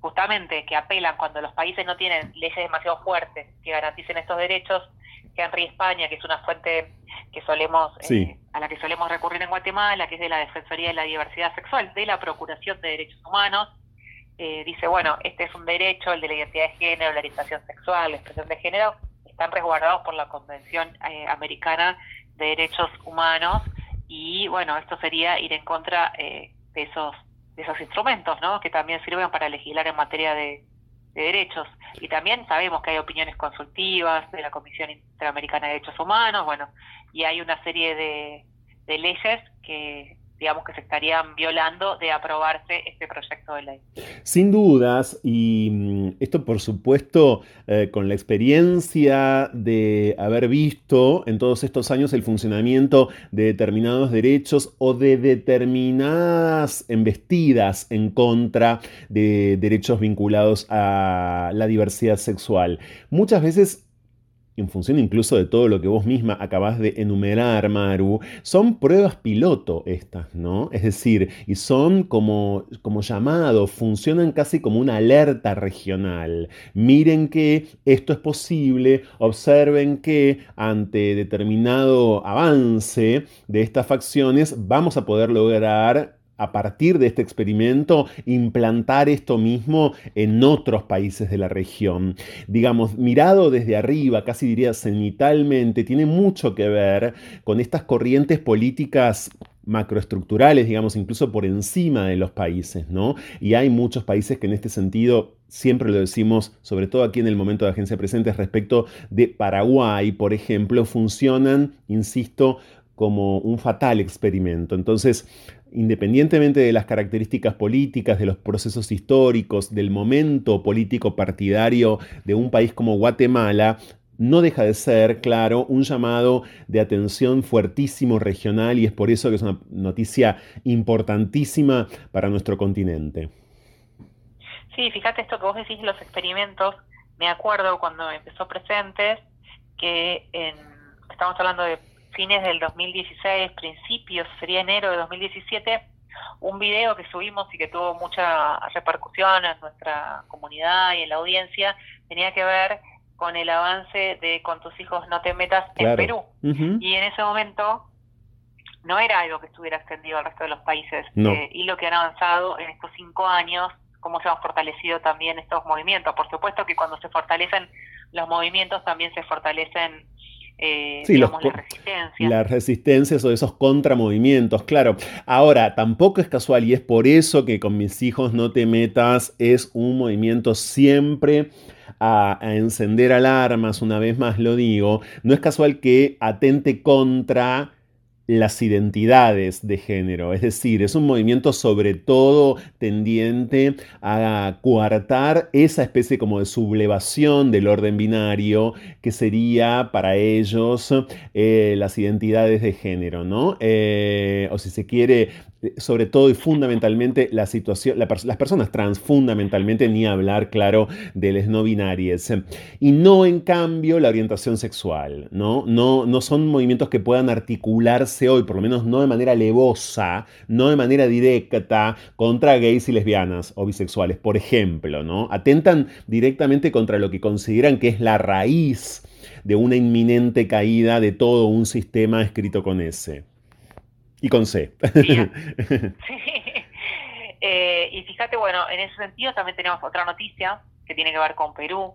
justamente que apelan cuando los países no tienen leyes demasiado fuertes que garanticen estos derechos, Henry España, que es una fuente que solemos eh, a la que solemos recurrir en Guatemala, que es de la Defensoría de la Diversidad Sexual, de la Procuración de Derechos Humanos, eh, dice, bueno, este es un derecho, el de la identidad de género, la orientación sexual, la expresión de género, están resguardados por la Convención eh, Americana de Derechos Humanos y bueno, esto sería ir en contra de esos de esos instrumentos, ¿no? Que también sirven para legislar en materia de, de derechos. Y también sabemos que hay opiniones consultivas de la Comisión Interamericana de Derechos Humanos, bueno, y hay una serie de, de leyes que digamos que se estarían violando de aprobarse este proyecto de ley. Sin dudas, y mm, esto por supuesto eh, con la experiencia de haber visto en todos estos años el funcionamiento de determinados derechos o de determinadas embestidas en contra de derechos vinculados a la diversidad sexual. Muchas veces en función incluso de todo lo que vos misma acabás de enumerar, Maru, son pruebas piloto estas, ¿no? Es decir, y son como, como llamado, funcionan casi como una alerta regional. Miren que esto es posible, observen que ante determinado avance de estas facciones vamos a poder lograr a partir de este experimento, implantar esto mismo en otros países de la región. Digamos, mirado desde arriba, casi diría cenitalmente, tiene mucho que ver con estas corrientes políticas macroestructurales, digamos, incluso por encima de los países, ¿no? Y hay muchos países que en este sentido, siempre lo decimos, sobre todo aquí en el momento de agencia presente, respecto de Paraguay, por ejemplo, funcionan, insisto, como un fatal experimento. Entonces, independientemente de las características políticas, de los procesos históricos, del momento político partidario de un país como Guatemala, no deja de ser, claro, un llamado de atención fuertísimo regional y es por eso que es una noticia importantísima para nuestro continente. Sí, fíjate esto que vos decís los experimentos, me acuerdo cuando empezó Presentes, que estamos hablando de fines del 2016, principios, sería enero de 2017, un video que subimos y que tuvo mucha repercusión en nuestra comunidad y en la audiencia, tenía que ver con el avance de Con tus hijos no te metas en Perú. Y en ese momento no era algo que estuviera extendido al resto de los países. Eh, y lo que han avanzado en estos cinco años, cómo se han fortalecido también estos movimientos. Por supuesto que cuando se fortalecen los movimientos también se fortalecen eh, sí, las resistencias. Las resistencias o esos contramovimientos, claro. Ahora, tampoco es casual y es por eso que con mis hijos no te metas es un movimiento siempre a, encender alarmas, una vez más lo digo. No es casual que atente contra las identidades de género, es decir, es un movimiento sobre todo tendiente a coartar esa especie como de sublevación del orden binario que sería para ellos eh, las identidades de género, ¿no? Eh, o si se quiere, sobre todo y fundamentalmente la situación, las personas trans, fundamentalmente, ni hablar, claro, de las no binarias. Y no, en cambio, la orientación sexual, ¿no? No, no son movimientos que puedan articularse hoy, por lo menos no de manera levosa, no de manera directa, contra gays y lesbianas o bisexuales, por ejemplo, ¿no? Atentan directamente contra lo que consideran que es la raíz de una inminente caída de todo un sistema escrito con S. Y con C. Eh, y fíjate, bueno, en ese sentido también tenemos otra noticia que tiene que ver con Perú.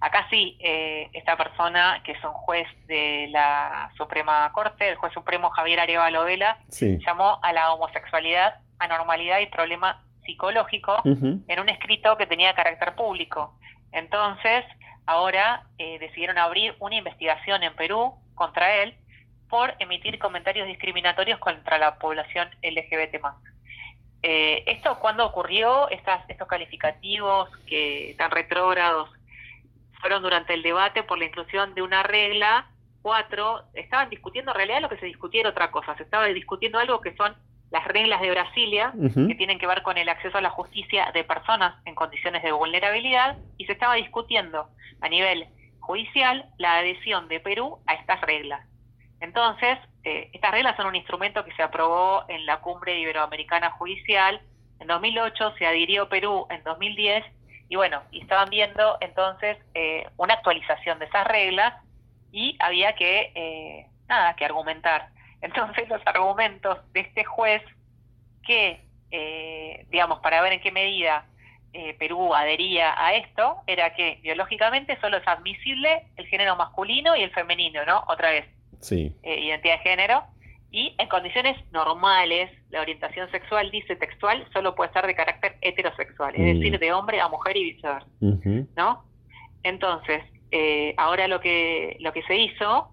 Acá sí, eh, esta persona, que es un juez de la Suprema Corte, el juez supremo Javier Arevalo Vela, llamó a la homosexualidad anormalidad y problema psicológico en un escrito que tenía carácter público. Entonces, ahora eh, decidieron abrir una investigación en Perú contra él por emitir comentarios discriminatorios contra la población LGBT+. Eh, ¿Esto cuándo ocurrió? Estas, estos calificativos que tan retrógrados fueron durante el debate por la inclusión de una regla. Cuatro, estaban discutiendo en realidad lo que se discutía era otra cosa. Se estaba discutiendo algo que son las reglas de Brasilia, que tienen que ver con el acceso a la justicia de personas en condiciones de vulnerabilidad, y se estaba discutiendo a nivel judicial la adhesión de Perú a estas reglas. Entonces, eh, estas reglas son un instrumento que se aprobó en la Cumbre Iberoamericana Judicial en 2008, se adhirió Perú en 2010 y bueno, y estaban viendo entonces eh, una actualización de esas reglas y había que, eh, nada, que argumentar. Entonces los argumentos de este juez que, digamos, para ver en qué medida Perú adhería a esto, era que biológicamente solo es admisible el género masculino y el femenino, ¿no? Otra vez, sí. Eh, identidad de género, y en condiciones normales, la orientación sexual, dice textual, solo puede ser de carácter heterosexual, es decir, mm. de hombre a mujer y viceversa, ¿no? Entonces, eh, ahora lo que, lo que se hizo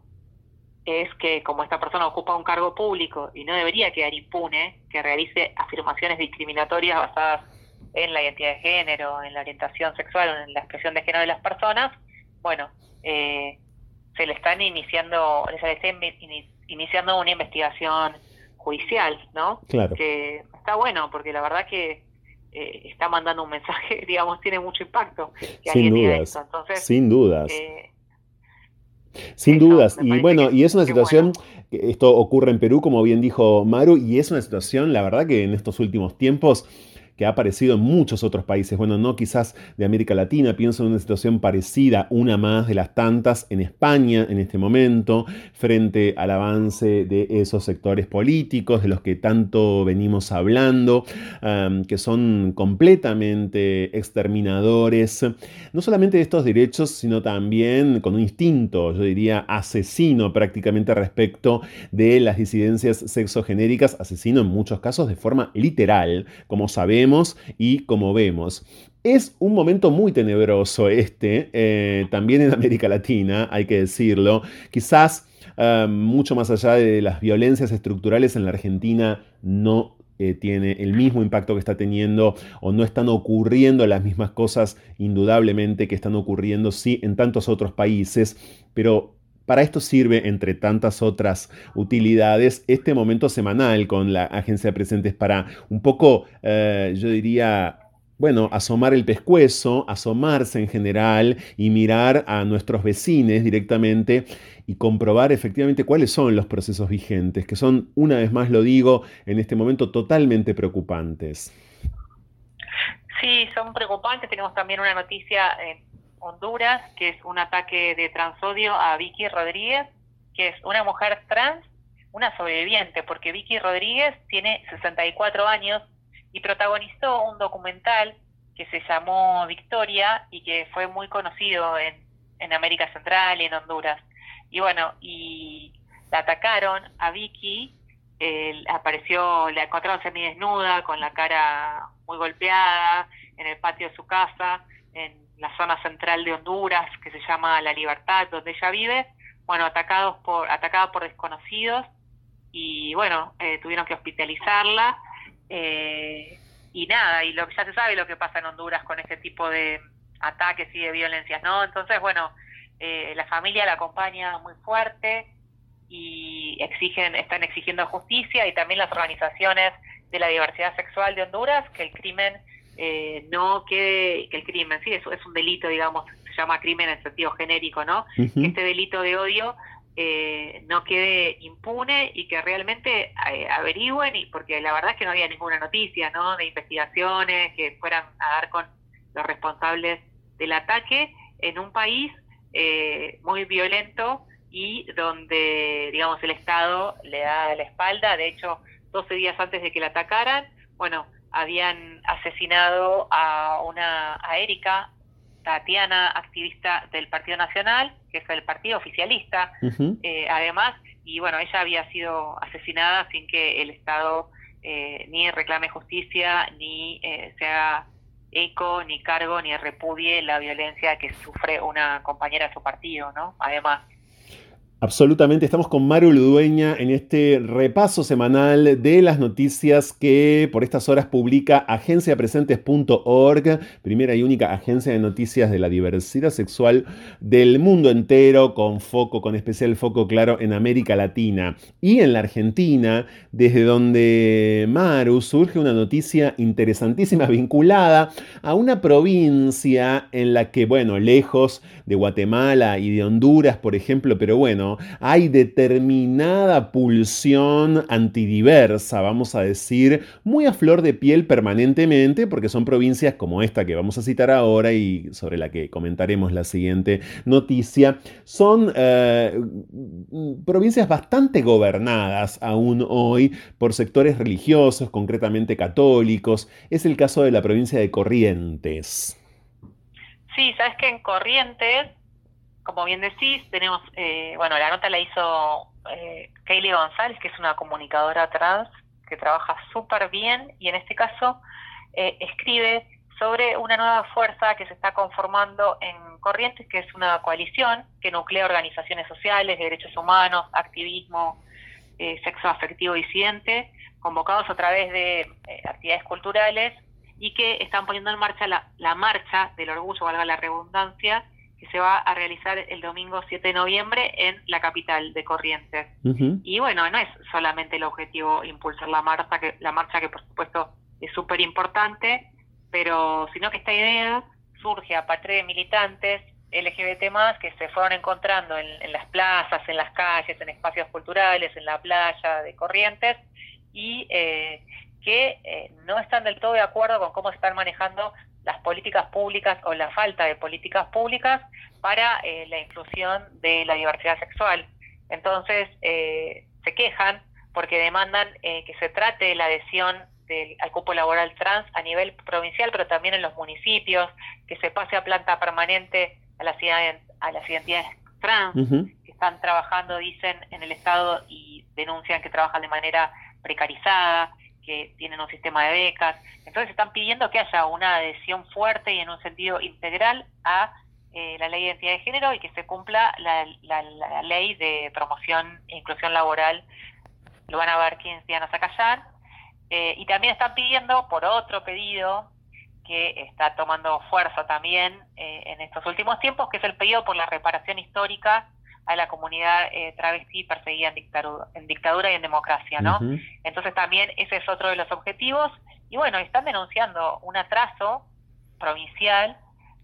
es que como esta persona ocupa un cargo público y no debería quedar impune, que realice afirmaciones discriminatorias basadas en la identidad de género, en la orientación sexual o en la expresión de género de las personas, bueno, eh, se le están iniciando, se le está iniciando una investigación judicial, ¿no? Claro. Que está bueno, porque la verdad que eh, está mandando un mensaje, digamos, tiene mucho impacto. Sin dudas. sin dudas. Eh, sin dudas. Y bueno, y es una situación, esto ocurre en Perú, como bien dijo Maru, y es una situación, la verdad que en estos últimos tiempos que ha aparecido en muchos otros países, bueno, no quizás de América Latina, pienso en una situación parecida, una más de las tantas en España en este momento, frente al avance de esos sectores políticos de los que tanto venimos hablando, que son completamente exterminadores, no solamente de estos derechos, sino también con un instinto, yo diría, asesino prácticamente respecto de las disidencias sexogenéricas, asesino en muchos casos de forma literal, como sabemos, y como vemos. Es un momento muy tenebroso este, eh, también en América Latina, hay que decirlo. Quizás eh, mucho más allá de las violencias estructurales en la Argentina no eh, tiene el mismo impacto que está teniendo o no están ocurriendo las mismas cosas indudablemente que están ocurriendo sí en tantos otros países, pero para esto sirve, entre tantas otras utilidades, este momento semanal con la agencia de presentes para un poco, eh, yo diría, bueno, asomar el pescuezo, asomarse en general y mirar a nuestros vecinos directamente y comprobar efectivamente cuáles son los procesos vigentes, que son, una vez más lo digo, en este momento totalmente preocupantes. Sí, son preocupantes. Tenemos también una noticia eh, Honduras, que es un ataque de transodio a Vicky Rodríguez, que es una mujer trans, una sobreviviente, porque Vicky Rodríguez tiene 64 años y protagonizó un documental que se llamó Victoria y que fue muy conocido en, en América Central y en Honduras. Y bueno, y la atacaron a Vicky, apareció, la encontraron desnuda con la cara muy golpeada, en el patio de su casa, en la zona central de Honduras, que se llama La Libertad, donde ella vive, bueno, atacados por, atacada por desconocidos, y bueno, eh, tuvieron que hospitalizarla. Eh, y nada, y lo ya se sabe lo que pasa en Honduras con este tipo de ataques y de violencias, ¿no? Entonces, bueno, eh, la familia la acompaña muy fuerte y exigen, están exigiendo justicia y también las organizaciones de la diversidad sexual de Honduras que el crimen eh, no quede, que el crimen, sí, es, es un delito, digamos, se llama crimen en sentido genérico, ¿no? Que este delito de odio eh, no quede impune y que realmente eh, averigüen, y, porque la verdad es que no había ninguna noticia, ¿no? De investigaciones que fueran a dar con los responsables del ataque en un país eh, muy violento y donde, digamos, el Estado le da la espalda. De hecho, 12 días antes de que la atacaran, bueno, habían asesinado a una a Erika Tatiana, activista del Partido Nacional, que es el partido oficialista, eh, además, y bueno, ella había sido asesinada sin que el Estado eh, ni reclame justicia, ni eh, se haga eco, ni cargo, ni repudie la violencia que sufre una compañera de su partido, ¿no? Además. Absolutamente, estamos con Maru Ludueña en este repaso semanal de las noticias que por estas horas publica agenciapresentes.org, primera y única agencia de noticias de la diversidad sexual del mundo entero, con foco, con especial foco claro en América Latina. Y en la Argentina, desde donde Maru surge una noticia interesantísima vinculada a una provincia en la que, bueno, lejos de Guatemala y de Honduras, por ejemplo, pero bueno, hay determinada pulsión antidiversa, vamos a decir, muy a flor de piel permanentemente, porque son provincias como esta que vamos a citar ahora y sobre la que comentaremos la siguiente noticia, son eh, provincias bastante gobernadas aún hoy por sectores religiosos, concretamente católicos. Es el caso de la provincia de Corrientes. Sí, sabes que en Corrientes como bien decís, tenemos, eh, bueno, la nota la hizo eh, Kaylee González, que es una comunicadora trans que trabaja súper bien y en este caso eh, escribe sobre una nueva fuerza que se está conformando en Corrientes, que es una coalición que nuclea organizaciones sociales, de derechos humanos, activismo, eh, sexo afectivo disidente, convocados a través de actividades culturales y que están poniendo en marcha la, la marcha del orgullo, valga la redundancia, que se va a realizar el domingo 7 de noviembre en la capital de Corrientes. Y bueno, no es solamente el objetivo impulsar la marcha, que, la marcha que por supuesto es súper importante, pero sino que esta idea surge a partir de militantes LGBT más que se fueron encontrando en, las plazas, en las calles, en espacios culturales, en la playa de Corrientes y eh, que eh, no están del todo de acuerdo con cómo se están manejando las políticas públicas o la falta de políticas públicas para eh, la inclusión de la diversidad sexual. Entonces, eh, se quejan porque demandan eh, que se trate la adhesión del, al cupo laboral trans a nivel provincial, pero también en los municipios, que se pase a planta permanente a las, a las identidades trans que están trabajando, dicen, en el Estado y denuncian que trabajan de manera precarizada, que tienen un sistema de becas. Entonces están pidiendo que haya una adhesión fuerte y en un sentido integral a eh, la ley de identidad de género y que se cumpla la, ley de promoción e inclusión laboral. Lo van a ver quién se van a. Eh, y también están pidiendo, por otro pedido, que está tomando fuerza también eh, en estos últimos tiempos, que es el pedido por la reparación histórica a la comunidad eh, travesti perseguida en dictadura, en dictadura y en democracia, ¿no? Entonces también ese es otro de los objetivos. Y bueno, están denunciando un atraso provincial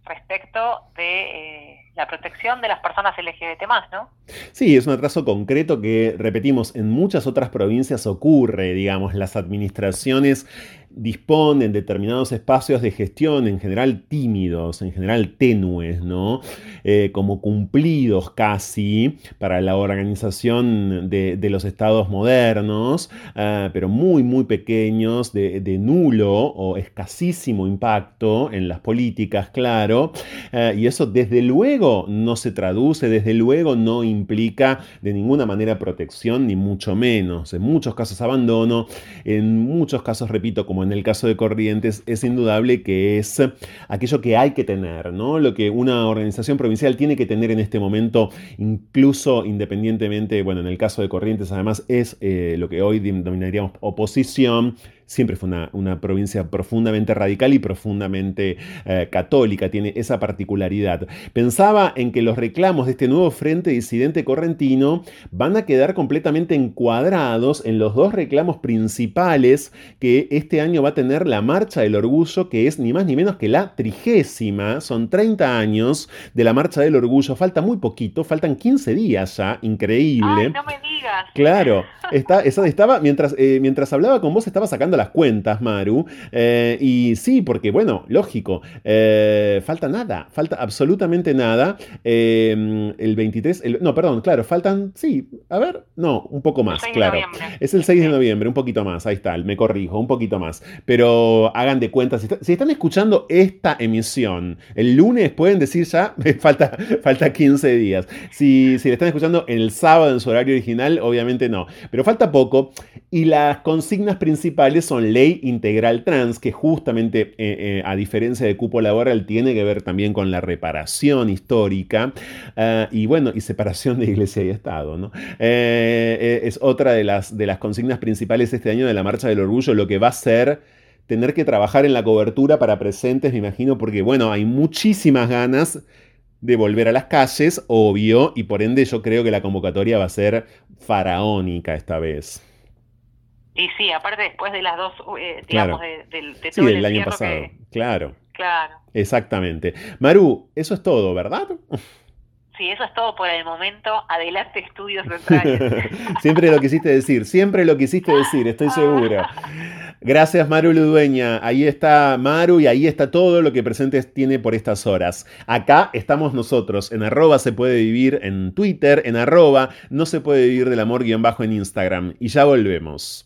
respecto de eh, la protección de las personas LGBT más, ¿no? Sí, es un atraso concreto que, repetimos, en muchas otras provincias ocurre, digamos, las administraciones disponen determinados espacios de gestión, en general tímidos, en general tenues, ¿no? Eh, como cumplidos casi para la organización de, los estados modernos, ah, pero muy, muy pequeños, de, nulo o escasísimo impacto en las políticas, claro, ah, y eso desde luego no se traduce, desde luego no implica de ninguna manera protección, ni mucho menos, en muchos casos abandono, en muchos casos, repito, como en el caso de Corrientes, es indudable que es aquello que hay que tener, ¿no? Lo que una organización provincial tiene que tener en este momento, incluso independientemente, bueno, en el caso de Corrientes además es eh, lo que hoy denominaríamos oposición, siempre fue una, provincia profundamente radical y profundamente eh, católica, tiene esa particularidad. Pensaba en que los reclamos de este nuevo frente disidente correntino van a quedar completamente encuadrados en los dos reclamos principales que este año va a tener la Marcha del Orgullo, que es ni más ni menos que la trigésima, son 30 años de la Marcha del Orgullo, falta muy poquito, faltan 15 días ya, increíble. no me digas. Claro, está, estaba, mientras, eh, mientras hablaba con vos, estaba sacando las cuentas, Maru. Eh, y sí, porque bueno, lógico, eh, falta nada, falta absolutamente nada. Eh, el 23, no, perdón, claro, faltan, sí, a ver, no, un poco más, claro. Es el 6 de noviembre, un poquito más, ahí está, me corrijo, un poquito más. Pero hagan de cuenta, si, están escuchando esta emisión el lunes, pueden decir ya, falta, falta 15 días. Si, si le están escuchando el sábado en su horario original, obviamente no. Pero falta poco y las consignas principales son ley integral trans, que justamente, eh, eh, a diferencia de cupo laboral, tiene que ver también con la reparación histórica ah, y bueno, y separación de iglesia y Estado. ¿no? Eh, es otra de las, de las consignas principales este año de la Marcha del Orgullo, lo que va a ser tener que trabajar en la cobertura para presentes, me imagino, porque bueno, hay muchísimas ganas de volver a las calles, obvio, y por ende yo creo que la convocatoria va a ser faraónica esta vez. Y sí, aparte después de las dos, eh, digamos, de, de, todo el año pasado. Claro. Claro. Exactamente. Maru, eso es todo, ¿verdad? Sí, eso es todo por el momento. Adelante, estudios centrales. siempre lo quisiste decir, siempre lo quisiste decir, estoy segura. Gracias, Maru Ludueña. Ahí está Maru y ahí está todo lo que Presentes tiene por estas horas. Acá estamos nosotros, en arroba se puede vivir en Twitter, en arroba no se puede vivir del amor guion bajo en Instagram. Y ya volvemos.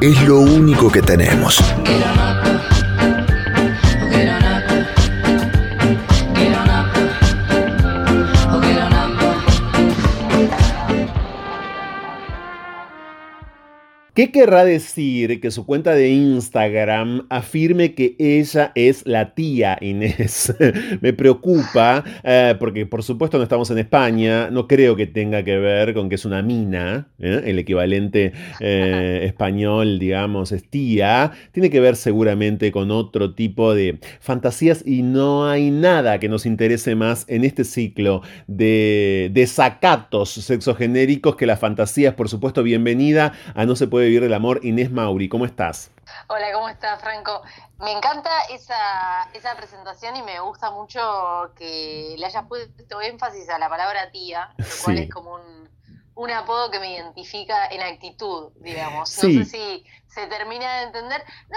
Es lo único que tenemos. ¿Qué querrá decir que su cuenta de Instagram afirme que ella es la tía Inés? Me preocupa eh, porque por supuesto no estamos en España, no creo que tenga que ver con que es una mina, ¿eh? el equivalente eh, español digamos es tía, tiene que ver seguramente con otro tipo de fantasías y no hay nada que nos interese más en este ciclo de desacatos sexogenéricos que las fantasías, por supuesto, bienvenida a No se puede vivir del amor. Inés Mauri, ¿cómo estás? Hola, ¿cómo estás, Franco? Me encanta esa, esa presentación y me gusta mucho que le hayas puesto énfasis a la palabra tía, lo cual Sí. es como un, un apodo que me identifica en actitud, digamos. Sí. No sé si se termina de entender. No,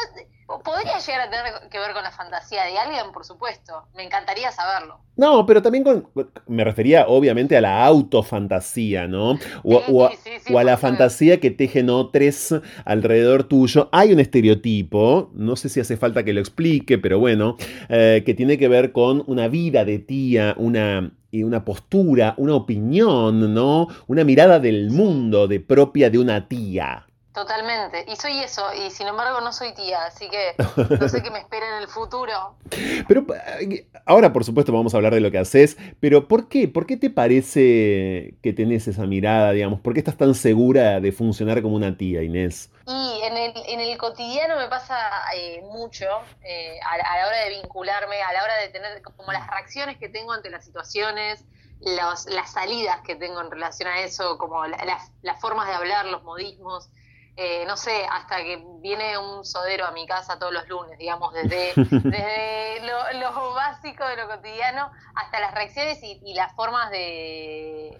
podría llegar a tener que ver con la fantasía de alguien, por supuesto. Me encantaría saberlo. No, pero también con, me refería obviamente a la autofantasía, ¿no? O, Sí, o sí, sí, o a la fantasía que tejen otros alrededor tuyo. Hay un estereotipo, no sé si hace falta que lo explique, pero bueno, eh, que tiene que ver con una vida de tía, una, y una postura, una opinión, ¿no? Una mirada del mundo de propia de una tía. Totalmente. Y soy eso, y sin embargo no soy tía, así que no sé qué me espera en el futuro. Pero eh, ahora, por supuesto, vamos a hablar de lo que haces, pero ¿por qué? ¿Por qué te parece que tenés esa mirada, digamos? ¿Por qué estás tan segura de funcionar como una tía, Inés? Y en el, en el cotidiano me pasa eh, mucho eh, a, la- a la hora de vincularme, a la hora de tener como las reacciones que tengo ante las situaciones, los- las salidas que tengo en relación a eso, como la- las, las formas de hablar, los modismos. Eh, no sé, hasta que viene un sodero a mi casa todos los lunes, digamos, desde, desde lo, lo básico de lo cotidiano hasta las reacciones y, y las formas de,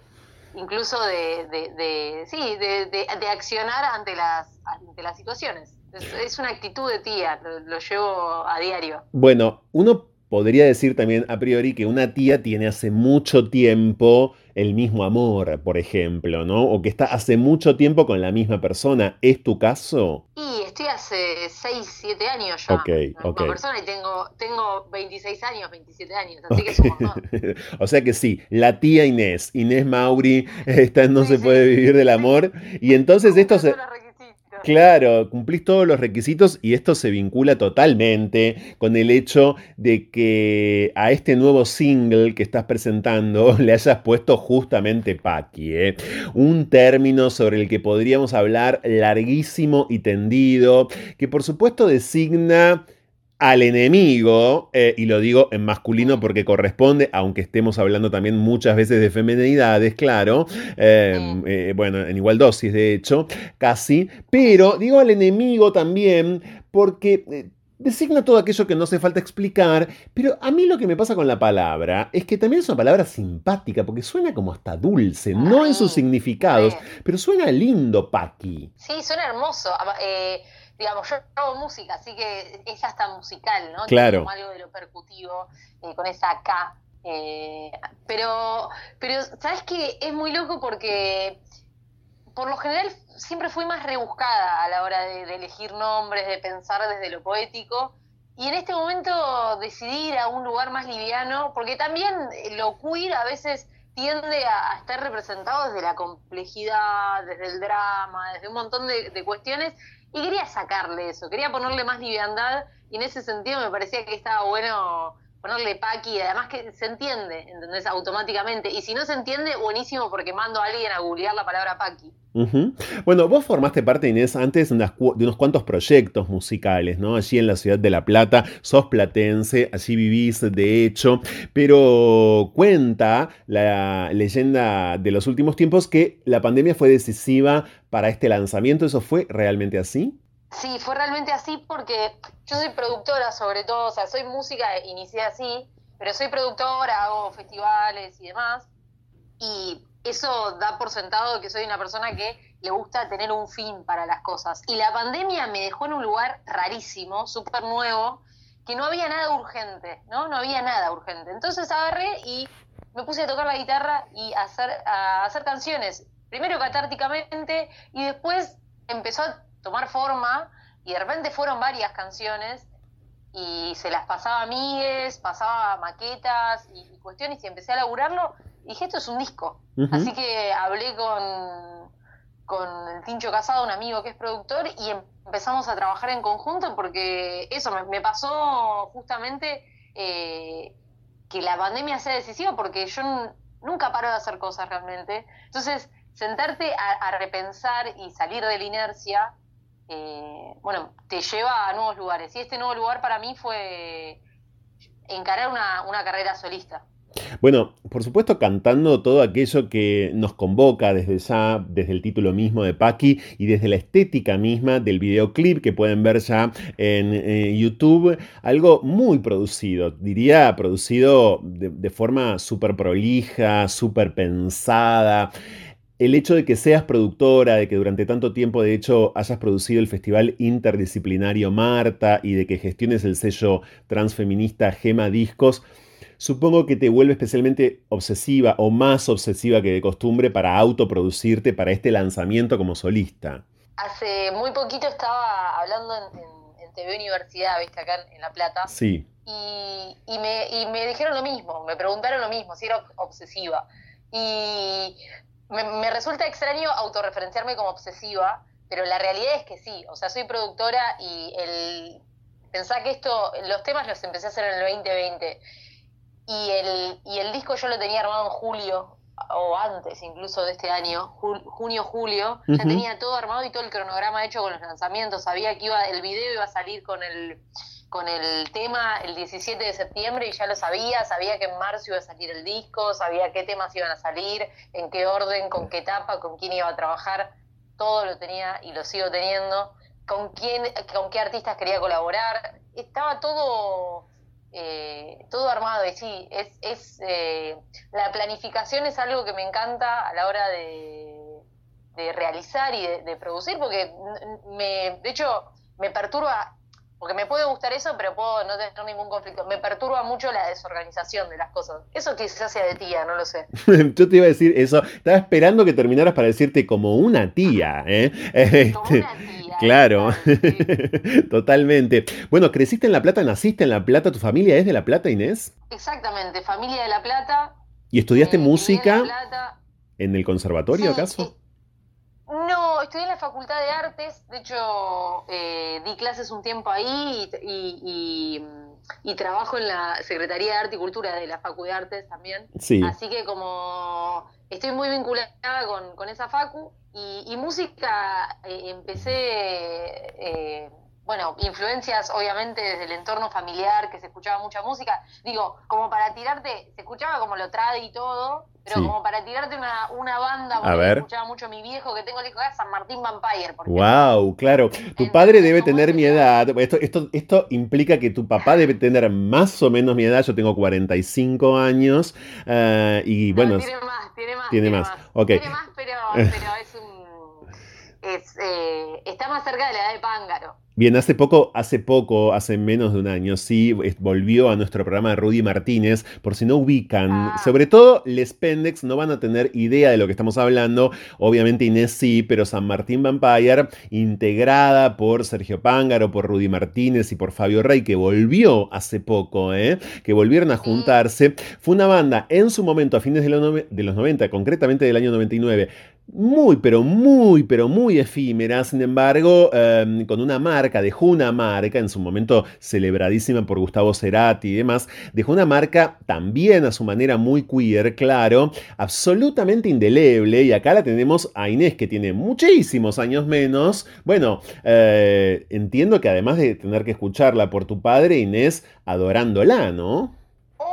incluso de, de, de- sí, de, accionar ante las, ante las situaciones. Es, es una actitud de tía, lo, lo llevo a diario. Bueno, uno podría decir también a priori que una tía tiene hace mucho tiempo el mismo amor, por ejemplo, ¿no? O que está hace mucho tiempo con la misma persona. ¿Es tu caso? Y estoy hace 6, 7 años ya Ok, con persona y tengo, tengo 26 años, 27 años, así que un montón. o sea que sí, la tía Inés, Inés Mauri, está en No Sí, se sí. puede vivir del amor. Y entonces esto se... Claro, cumplís todos los requisitos y esto se vincula totalmente con el hecho de que a este nuevo single que estás presentando le hayas puesto justamente Paqui, ¿eh? un término sobre el que podríamos hablar larguísimo y tendido, que por supuesto designa al enemigo, eh, y lo digo en masculino porque corresponde, aunque estemos hablando también muchas veces de femenidades, claro, eh, Mm. eh, bueno, en igual dosis de hecho, casi, pero digo al enemigo también porque... eh, Designa todo aquello que no hace falta explicar, pero a mí lo que me pasa con la palabra es que también es una palabra simpática, porque suena como hasta dulce, no en sus Ay, significados, pero suena lindo, Paqui. Sí, suena hermoso. Eh, digamos, yo hago música, así que es hasta musical, ¿no? Claro. Como algo de lo percutivo, eh, con esa K. eh, pero, pero, ¿sabes qué? Es muy loco porque por lo general siempre fui más rebuscada a la hora de, de elegir nombres, de pensar desde lo poético. Y en este momento decidí ir a un lugar más liviano, porque también lo queer a veces tiende a, a estar representado desde la complejidad, desde el drama, desde un montón de, de cuestiones, y quería sacarle eso, quería ponerle más liviandad, y en ese sentido me parecía que estaba bueno ponerle paqui, además que se entiende, ¿entendés? Automáticamente, y si no se entiende, buenísimo porque mando a alguien a googlear la palabra paqui. Bueno, vos formaste parte, Inés, antes de, de unos cuantos proyectos musicales, ¿no? Allí en la ciudad de La Plata, sos platense, allí vivís, de hecho, pero cuenta la leyenda de los últimos tiempos que la pandemia fue decisiva para este lanzamiento. ¿Eso fue realmente así? Sí, fue realmente así porque yo soy productora sobre todo, o sea, soy música, inicié así, pero soy productora, hago festivales y demás, y eso da por sentado que soy una persona que le gusta tener un fin para las cosas. Y la pandemia me dejó en un lugar rarísimo, súper nuevo, que no había nada urgente, ¿no? No había nada urgente. Entonces agarré y me puse a tocar la guitarra y a hacer, a hacer canciones, primero catárticamente y después empezó a tomar forma y de repente fueron varias canciones y se las pasaba a amigues, pasaba maquetas y, cuestiones y empecé a laburarlo y dije, esto es un disco. Así que hablé con, con el Tincho Casado, un amigo que es productor, y empezamos a trabajar en conjunto porque eso me, pasó justamente eh, que la pandemia sea decisiva porque yo nunca paro de hacer cosas realmente. Entonces, sentarte a repensar y salir de la inercia eh, bueno, te lleva a nuevos lugares. Y este nuevo lugar para mí fue encarar una, carrera solista. Bueno, por supuesto cantando todo aquello que nos convoca desde ya, desde el título mismo de Paki y desde la estética misma del videoclip que pueden ver ya en eh, YouTube, algo muy producido, diría producido de, de forma súper prolija, súper pensada el hecho de que seas productora, de que durante tanto tiempo de hecho hayas producido el Festival Interdisciplinario Marta y de que gestiones el sello transfeminista Gema Discos, supongo que te vuelve especialmente obsesiva o más obsesiva que de costumbre para autoproducirte para este lanzamiento como solista. Hace muy poquito estaba hablando en, TV Universidad, viste, acá en, La Plata. Sí. Y, me, y me dijeron lo mismo, me preguntaron lo mismo, si era obsesiva. Y me, resulta extraño autorreferenciarme como obsesiva, pero la realidad es que sí, o sea, soy productora y el pensá que esto, los temas los empecé a hacer en el 2020 y el, y el disco yo lo tenía armado en julio o antes incluso de este año, junio, julio, ya tenía todo armado y todo el cronograma hecho con los lanzamientos, sabía que iba, el video iba a salir con el con el tema el 17 de septiembre y ya lo sabía, sabía que en marzo iba a salir el disco, sabía qué temas iban a salir, en qué orden, con qué etapa, con quién iba a trabajar, todo lo tenía y lo sigo teniendo, con quién, con qué artistas quería colaborar, estaba todo eh, todo armado y sí, es, es eh, la planificación es algo que me encanta a la hora de, de realizar y de, de producir, porque me, de hecho me perturba porque me puede gustar eso, pero puedo no tener ningún conflicto. Me perturba mucho la desorganización de las cosas. Eso quizás sea de tía, no lo sé. Yo te iba a decir eso. Estaba esperando que terminaras para decirte como una tía, ¿eh? Como una tía. Claro, totalmente. Bueno, ¿creciste en La Plata? ¿Naciste en La Plata? ¿Tu familia es de La Plata, Inés? Exactamente, familia de La Plata. ¿Y estudiaste eh, música? ¿En el conservatorio acaso? Estudié en la Facultad de Artes, de hecho eh, di clases un tiempo ahí y, trabajo en la Secretaría de Arte y Cultura de la Facultad de Artes también. Así que como estoy muy vinculada con, esa facu y, música eh, empecé, eh, bueno, influencias obviamente desde el entorno familiar, que se escuchaba mucha música. Digo, como para tirarte, se escuchaba como lo trade y todo, pero como para tirarte una, una banda, porque a ver. escuchaba mucho a mi viejo, que tengo el hijo de San Martín Vampire. Wow, claro. Tu padre debe tener mi edad. Esto, esto, esto implica que tu papá debe tener más o menos mi edad. Yo tengo 45 años. Uh, y bueno. tiene más, tiene más. Tiene, más. Tiene más, pero, pero es. Es, eh, está más cerca de la edad de Pángaro. Bien, hace poco, hace poco, hace menos de un año, sí, volvió a nuestro programa de Rudy Martínez, por si no ubican, ah. sobre todo les Pendex no van a tener idea de lo que estamos hablando, obviamente Inés sí, pero San Martín Vampire, integrada por Sergio Pángaro, por Rudy Martínez y por Fabio Rey, que volvió hace poco, ¿eh? que volvieron a juntarse, fue una banda en su momento, a fines de los, de los 90, concretamente del año 99, muy, pero muy, pero muy efímera, sin embargo, em, con una marca, dejó una marca, en su momento celebradísima por Gustavo Cerati y demás, dejó una marca también a su manera muy queer, claro, absolutamente indeleble, y acá la tenemos a Inés, que tiene muchísimos años menos. Bueno, eh, entiendo que además de tener que escucharla por tu padre, Inés, adorándola, ¿no?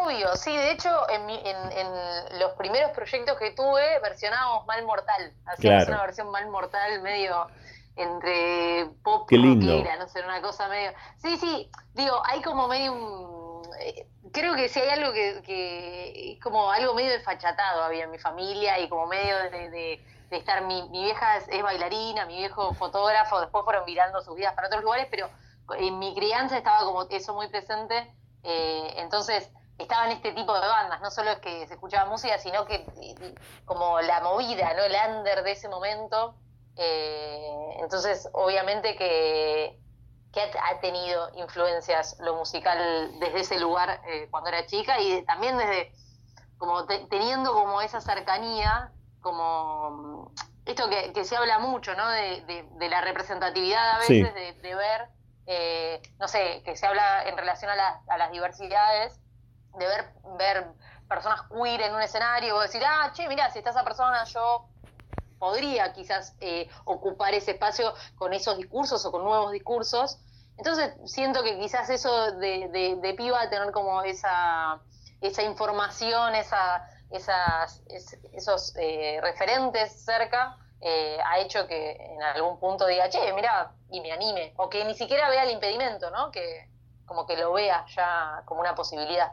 Obvio, sí, de hecho en, los primeros proyectos que tuve versionábamos Mal Mortal, hacíamos una versión Mal Mortal medio, entre pop Qué lindo. rockera, no sé, una cosa medio... Sí, sí, digo, hay como medio un... eh, Creo que si hay algo que, que es como algo medio desfachatado había en mi familia y como medio de, de- de estar, mi, mi vieja es, es bailarina, mi viejo fotógrafo, después fueron mirando sus vidas para otros lugares, pero en mi crianza estaba como eso muy presente, eh, entonces estaban este tipo de bandas, no solo es que se escuchaba música, sino que como la movida, ¿no? El under de ese momento. eh, entonces, obviamente que, que ha, tenido influencias lo musical desde ese lugar eh, cuando era chica y también desde como te- teniendo como esa cercanía, como esto que, que se habla mucho, ¿no? De, de- de la representatividad a Sí. veces, de, de ver, eh, no sé, que se habla en relación a, la- a las diversidades, de ver, ver personas queer en un escenario, o decir, ah, che, mira, si está esa persona, yo podría quizás eh, ocupar ese espacio con esos discursos o con nuevos discursos. Entonces siento que quizás eso de, de, de piba, tener como esa, esa información, esa, esas, es- esos eh, referentes cerca, eh, ha hecho que en algún punto diga, che, mira, y me anime. O que ni siquiera vea el impedimento, ¿no? Que como que lo vea ya como una posibilidad.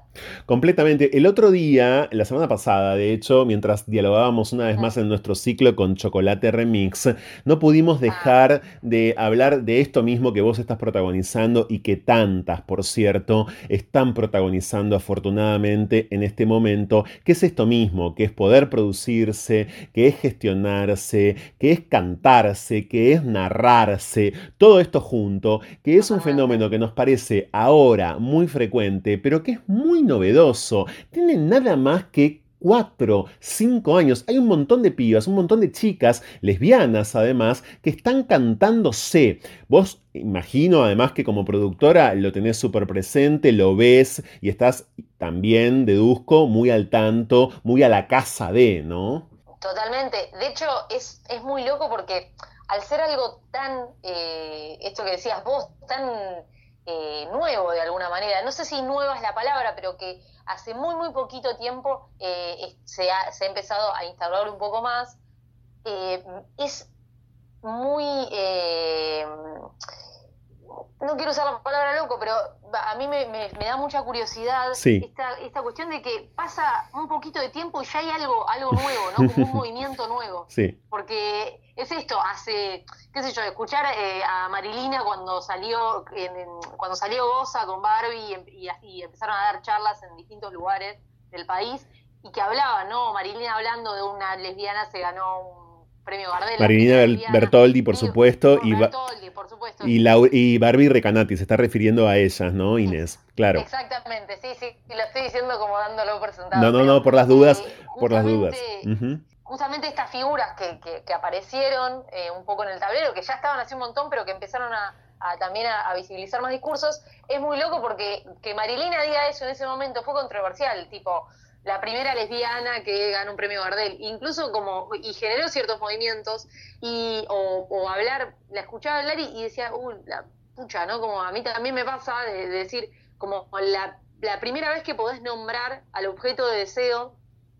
Completamente. El otro día, la semana pasada, de hecho, mientras dialogábamos una vez más en nuestro ciclo con Chocolate Remix, no pudimos dejar de hablar de esto mismo que vos estás protagonizando y que tantas, por cierto, están protagonizando afortunadamente en este momento, que es esto mismo, que es poder producirse, que es gestionarse, que es cantarse, que es narrarse, todo esto junto, que es un fenómeno que nos parece ahora muy frecuente, pero que es muy novedoso. Tiene nada más que 4, 5 años. Hay un montón de pibas, un montón de chicas, lesbianas además, que están cantándose. Vos imagino además que como productora lo tenés súper presente, lo ves y estás también, deduzco, muy al tanto, muy a la casa de, ¿no? Totalmente. De hecho, es, es muy loco porque al ser algo tan, eh, esto que decías vos, tan eh, nuevo de alguna manera, no sé si nueva es la palabra, pero que hace muy, muy poquito tiempo eh, se, ha, se ha empezado a instaurar un poco más, eh, es muy... no quiero usar la palabra loco, pero a mí me, me- me da mucha curiosidad Sí. esta, esta cuestión de que pasa un poquito de tiempo y ya hay algo, algo nuevo, ¿no? Como un movimiento nuevo. Sí. Porque es esto, hace, qué sé yo, escuchar eh, a Marilina cuando salió, en- en- cuando salió Goza con Barbie y, y empezaron a dar charlas en distintos lugares del país y que hablaban, ¿no? Marilina hablando de una lesbiana se ganó un premio Gardel. La Ber- lesbiana. Bertoldi, por supuesto, por y, Bertoldi, por supuesto. y, Lau- y Barbie Recanati, se está refiriendo a ellas, ¿no, Inés? Claro. Exactamente, sí, sí, y lo estoy diciendo como dándolo por sentado. No, no, no, por las dudas, eh, por las dudas. justamente- estas figuras que, que- que aparecieron eh, un poco en el tablero, que ya estaban hace un montón, pero que empezaron a, a también a, a visibilizar más discursos, es muy loco porque que Marilina diga eso en ese momento fue controversial, tipo la primera lesbiana que ganó un premio Gardel, incluso como, y generó ciertos movimientos, y, o, hablar, la escuchaba hablar y, decía, uh, la pucha, ¿no? Como a mí también me pasa de, de decir, como la, la primera vez que podés nombrar al objeto de deseo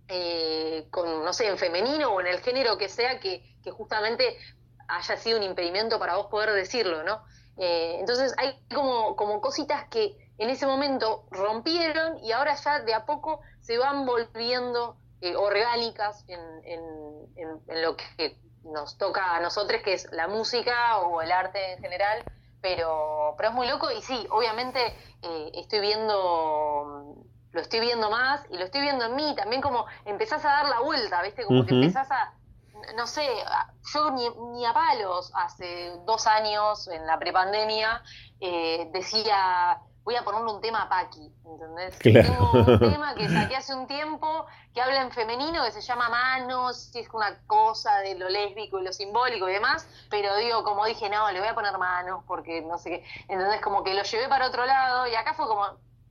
eh, con, no sé, en femenino o en el género que sea, que, que justamente haya sido un impedimento para vos poder decirlo, ¿no? Eh, entonces hay como, como cositas que en ese momento rompieron y ahora ya de a poco se van volviendo eh, orgánicas en, en, en- en lo que nos toca a nosotros, que es la música o el arte en general, pero, pero es muy loco y sí, obviamente eh, estoy viendo lo estoy viendo más y lo estoy viendo en mí, también como empezás a dar la vuelta, ¿viste? Como que empezás a, no sé, yo ni, ni a palos hace dos años en la prepandemia eh, decía, voy a ponerle un tema a Paqui, ¿entendés? Claro. Tengo un tema que saqué hace un tiempo que habla en femenino, que se llama Manos, y es una cosa de lo lésbico y lo simbólico y demás, pero digo, como dije, no, le voy a poner manos porque no sé qué, entonces como que lo llevé para otro lado y acá fue como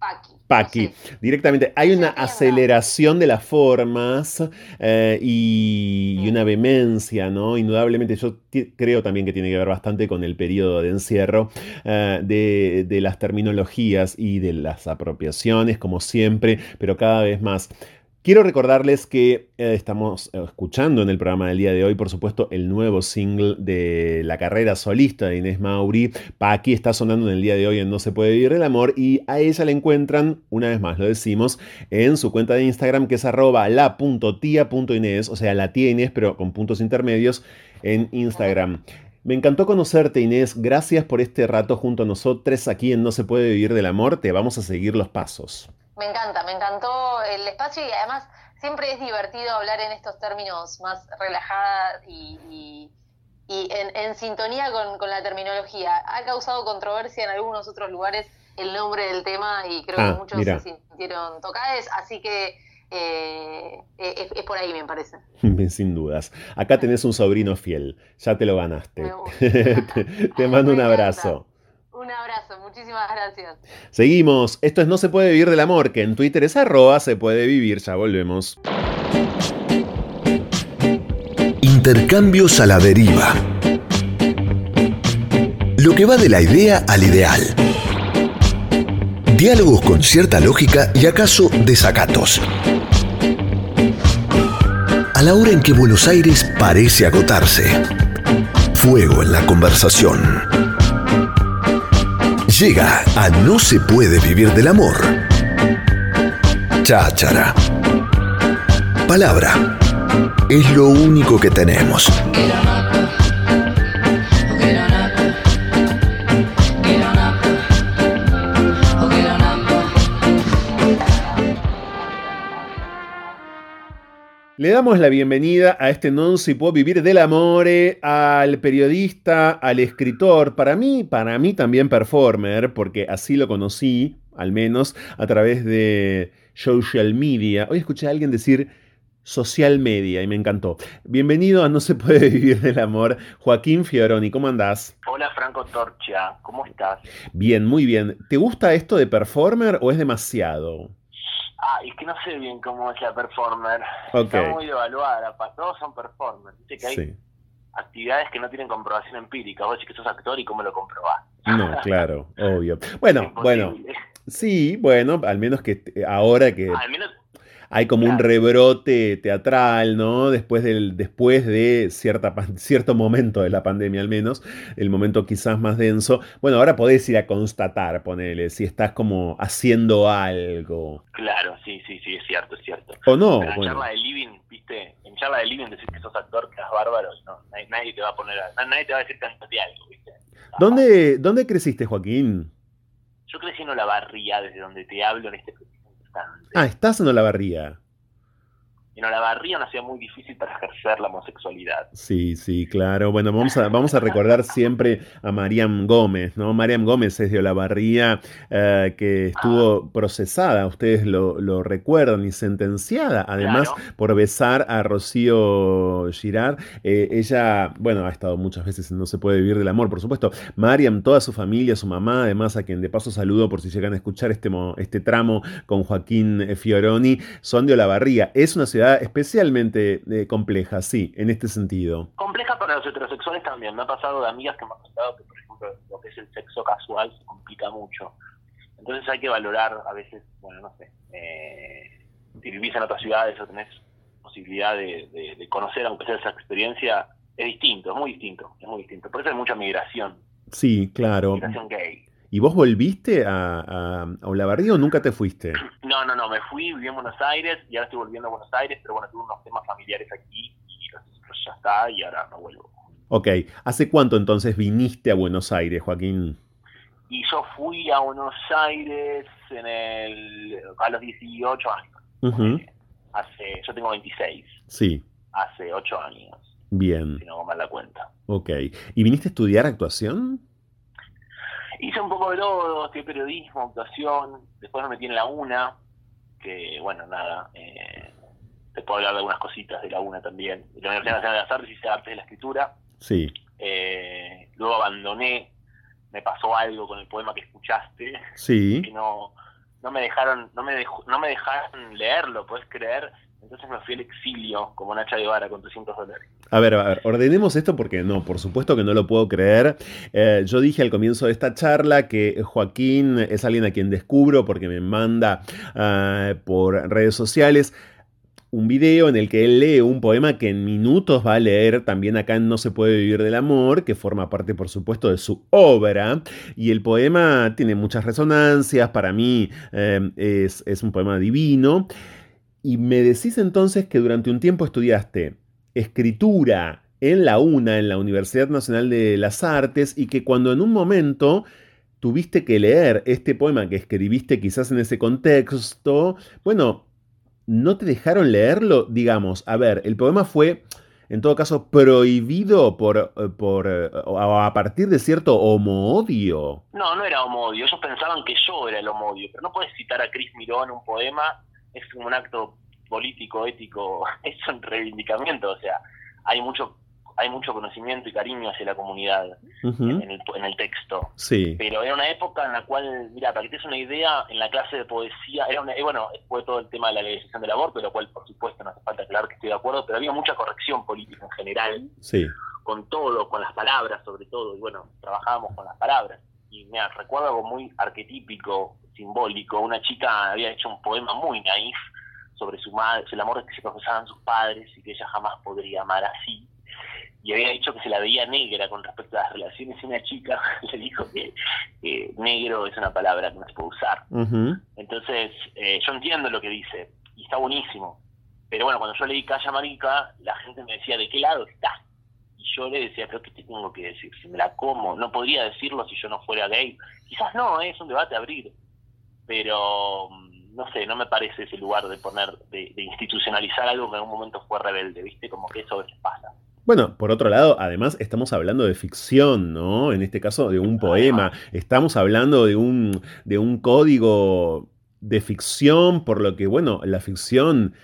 Paqui. Paqui, directamente. Hay una aceleración de las formas eh, y, y una vehemencia, ¿no? Indudablemente, yo creo también que tiene que ver bastante con el periodo de encierro eh, de, de las terminologías y de las apropiaciones, como siempre, pero cada vez más. Quiero recordarles que eh, estamos eh, escuchando en el programa del día de hoy, por supuesto, el nuevo single de la carrera solista de Inés Mauri. Paqui está sonando en el día de hoy en No se puede vivir el amor y a ella la encuentran, una vez más lo decimos, en su cuenta de Instagram que es arroba la.tia.inés, o sea, la tía Inés, pero con puntos intermedios en Instagram. Me encantó conocerte, Inés. Gracias por este rato junto a nosotros aquí en No se puede vivir del amor. Te vamos a seguir los pasos. Me encanta, me encantó el espacio y además siempre es divertido hablar en estos términos más relajada y, en, sintonía con, la terminología. Ha causado controversia en algunos otros lugares el nombre del tema y creo que ah, muchos se sintieron tocados, así que eh, es, por ahí, me parece. Sin dudas. Acá tenés un sobrino fiel, ya te lo ganaste. te, mando un abrazo. Un abrazo, muchísimas gracias. Seguimos. Esto es No se puede vivir del amor, que en Twitter es arroba se puede vivir. Ya volvemos. Intercambios a la deriva. Lo que va de la idea al ideal. Diálogos con cierta lógica y acaso desacatos. A la hora en que Buenos Aires parece agotarse. Fuego en la conversación. Llega a No se puede vivir del amor. Cháchara. Palabra. Es lo único que tenemos. Le damos la bienvenida a este Non si può vivir del amore, al periodista, al escritor, para mí, para mí también performer, porque así lo conocí, al menos a través de social media. Hoy escuché a alguien decir social media y me encantó. Bienvenido a No se puede vivir del amor, Joaquín Fioroni, ¿cómo andás? Hola Franco Torcha, ¿cómo estás? Bien, muy bien. ¿Te gusta esto de performer o es demasiado? Ah, es que no sé bien cómo es la performer. Está muy evaluada, todos son performers. Dice que hay actividades que no tienen comprobación empírica. Vos decís que sos actor y cómo lo comprobás. No, claro, obvio. Bueno, bueno. Sí, bueno, al menos que ahora que... Al menos hay como un rebrote teatral, ¿no? Después, del, después de cierta, cierto momento de la pandemia al menos, el momento quizás más denso. Bueno, ahora podés ir a constatar, ponele, si estás como haciendo algo. Claro, sí, sí, sí, es cierto, es cierto. O no. en charla de living, viste, en charla de living decir que sos actor, que es bárbaro, no, nadie, te va a poner, nadie te va a decir cántate algo, viste. ¿Dónde, ¿Dónde creciste, Joaquín? Yo crecí en Olavarría, desde donde te hablo en este Ah, estás en Olavarría en Olavarría una ciudad muy difícil para ejercer la homosexualidad. Sí, sí, claro. Bueno, vamos a, vamos a recordar siempre a Mariam Gómez, ¿no? Mariam Gómez es de Olavarría, eh, que estuvo procesada, ustedes lo, recuerdan, y sentenciada, además, por besar a Rocío Girard. Eh, ella, bueno, ha estado muchas veces en No se puede vivir del amor, por supuesto. Mariam, toda su familia, su mamá, además, a quien de paso saludo por si llegan a escuchar este, este tramo con Joaquín Fioroni, son de Olavarría. Es una ciudad especialmente eh, compleja, sí, en este sentido. Compleja para los heterosexuales también. Me ha pasado de amigas que me han contado que, por ejemplo, lo que es el sexo casual se complica mucho. Entonces hay que valorar a veces, bueno, no sé, eh, si vivís en otras ciudades o tenés posibilidad de, conocer, aunque sea esa experiencia, es distinto, es muy distinto, es muy distinto. Por eso hay mucha migración. Sí, claro. Migración gay. ¿Y vos volviste a, a, Olavarría o nunca te fuiste? No, no, no, me fui, viví en Buenos Aires y ahora estoy volviendo a Buenos Aires, pero bueno, tuve unos temas familiares aquí y ya está y ahora no vuelvo. Ok, ¿hace cuánto entonces viniste a Buenos Aires, Joaquín? Y yo fui a Buenos Aires en el, a los 18 años. hace, yo tengo 26. Sí. Hace 8 años. Bien. Si no mal la cuenta. Ok. ¿Y viniste a estudiar actuación? Hice un poco de todo, estudié periodismo, actuación, después me metí en la UNA, que bueno, nada, eh, te puedo hablar de algunas cositas de la UNA también. De la Universidad Nacional de las Artes hice Artes de la Escritura. Sí. Eh, luego abandoné, me pasó algo con el poema que escuchaste. Sí. Que no, no me dejaron, no me, no me dejaron leerlo, puedes creer. Entonces me fui al exilio como Nacha Guevara con 300 dólares. A ver, a ver, ordenemos esto porque no, por supuesto que no lo puedo creer. Eh, yo dije al comienzo de esta charla que Joaquín es alguien a quien descubro porque me manda ah, por redes sociales. un video en el que él lee un poema que en minutos va a leer también acá en No se puede vivir del amor, que forma parte por supuesto de su obra. Y el poema tiene muchas resonancias, para mí eh, es, es un poema divino. Y me decís entonces que durante un tiempo estudiaste escritura en la UNA, en la Universidad Nacional de las Artes, y que cuando en un momento tuviste que leer este poema que escribiste quizás en ese contexto, bueno, no te dejaron leerlo, digamos, a ver, el poema fue, en todo caso, prohibido por, eh, por eh, a partir de cierto homodio. No, no era homodio, ellos pensaban que yo era el homodio, pero no puedes citar a Cris Miró en un poema, es un acto político, ético, es un reivindicamiento, o sea, hay mucho hay mucho conocimiento y cariño hacia la comunidad en, el, en, el, texto. Sí. Pero era una época en la cual, mira, para que te des una idea, en la clase de poesía, era una, bueno, fue todo el tema de la legalización del aborto, lo cual, por supuesto, no hace falta aclarar que estoy de acuerdo, pero había mucha corrección política en general. Sí. Con todo, con las palabras sobre todo, y bueno, trabajábamos con las palabras. Y mira, recuerdo algo muy arquetípico, simbólico. Una chica había hecho un poema muy naif sobre su madre, el amor que se profesaban sus padres y que ella jamás podría amar así y había dicho que se la veía negra con respecto a las relaciones y una chica le dijo que, negro es una palabra que no se puede usar. Entonces, eh, yo entiendo lo que dice y está buenísimo. Pero bueno, cuando yo leí Calla Marica, la gente me decía, ¿de qué lado está? Yo le decía, pero ¿qué te tengo que decir? Si me la como, no podría decirlo si yo no fuera gay. Quizás no, ¿eh? es un debate a abrir. Pero mm, no sé, no me parece ese lugar de poner, de, de institucionalizar algo que en un momento fue rebelde, ¿viste? Como que eso a veces pasa. Bueno, por otro lado, además estamos hablando de ficción, ¿no? En este caso de un poema. Estamos hablando de un, de un código de ficción, por lo que, bueno, la ficción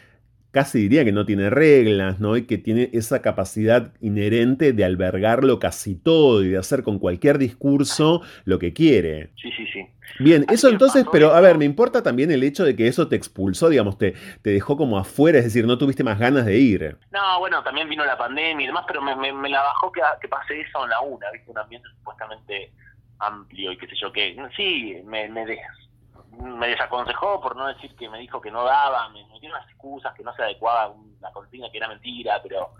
casi diría que no tiene reglas, ¿no? Y que tiene esa capacidad inherente de albergarlo casi todo y de hacer con cualquier discurso lo que quiere. Sí, sí, sí. Bien, eso entonces, pero a ver, me importa también el hecho de que eso te expulsó, digamos, te, te dejó como afuera, es decir, no tuviste más ganas de ir. No, bueno, también vino la pandemia y demás, pero me, me, la bajó que, que pase eso en la UNA, ¿viste? Un ambiente supuestamente amplio y qué sé yo qué. Sí, me, me, me desaconsejó por no decir que me dijo que no daba, me, dio unas excusas que no se adecuaba una consigna que era mentira, pero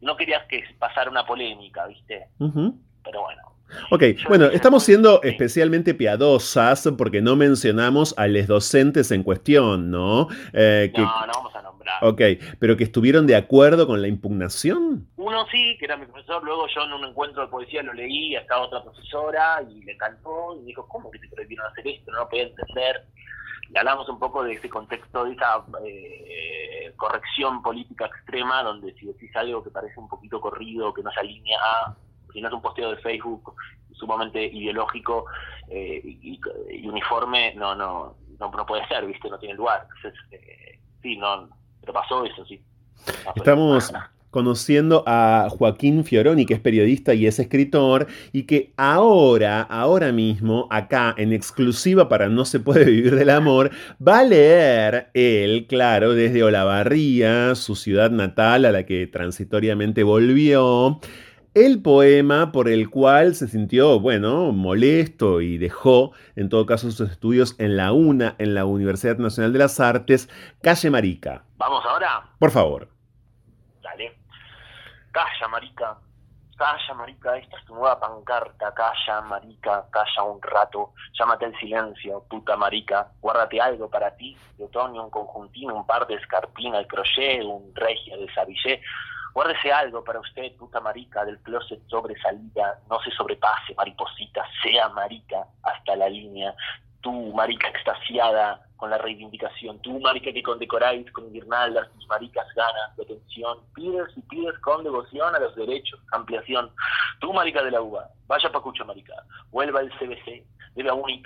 no querías que pasara una polémica, ¿viste? Pero bueno. Ok, bueno, estamos siendo especialmente piadosas porque no mencionamos a los docentes en cuestión, ¿no? Eh, no, no vamos a nombrar. Ok, pero que estuvieron de acuerdo con la impugnación. Uno sí, que era mi profesor, luego yo en un encuentro de poesía lo leí, estaba otra profesora y le cantó y dijo, ¿cómo que te prohibieron hacer esto? No lo podía entender. Y hablamos un poco de ese contexto, de esa eh, corrección política extrema, donde si decís algo que parece un poquito corrido, que no se alinea a, si no es un posteo de Facebook sumamente ideológico eh, y, uniforme, no, no, no, no, puede ser, ¿viste? No tiene lugar. Entonces, eh, sí, no, pero pasó eso, sí. Estamos conociendo a Joaquín Fioroni, que es periodista y es escritor, y que ahora, ahora mismo, acá en exclusiva para No se puede vivir del amor, va a leer él, claro, desde Olavarría, su ciudad natal a la que transitoriamente volvió, el poema por el cual se sintió, bueno, molesto y dejó, en todo caso, sus estudios en la UNA, en la Universidad Nacional de las Artes, Calle Marica. ¿Vamos ahora? Por favor. Dale. Calla, Marica. Calla, Marica, esta es tu nueva pancarta. Calla, Marica, calla un rato. Llámate el silencio, puta Marica. Guárdate algo para ti. De otoño, un conjuntín, un par de escarpina, el crochet, un regia de sabillé Guárdese algo para usted, puta marica, del closet sobresalida, no se sobrepase, mariposita, sea marica hasta la línea. Tú, marica extasiada con la reivindicación, tú, marica que condecoráis con guirnaldas tus maricas ganas de atención, pides y pides con devoción a los derechos, ampliación. Tú, marica de la UBA, vaya pacucho, marica, vuelva el CBC, debe aún,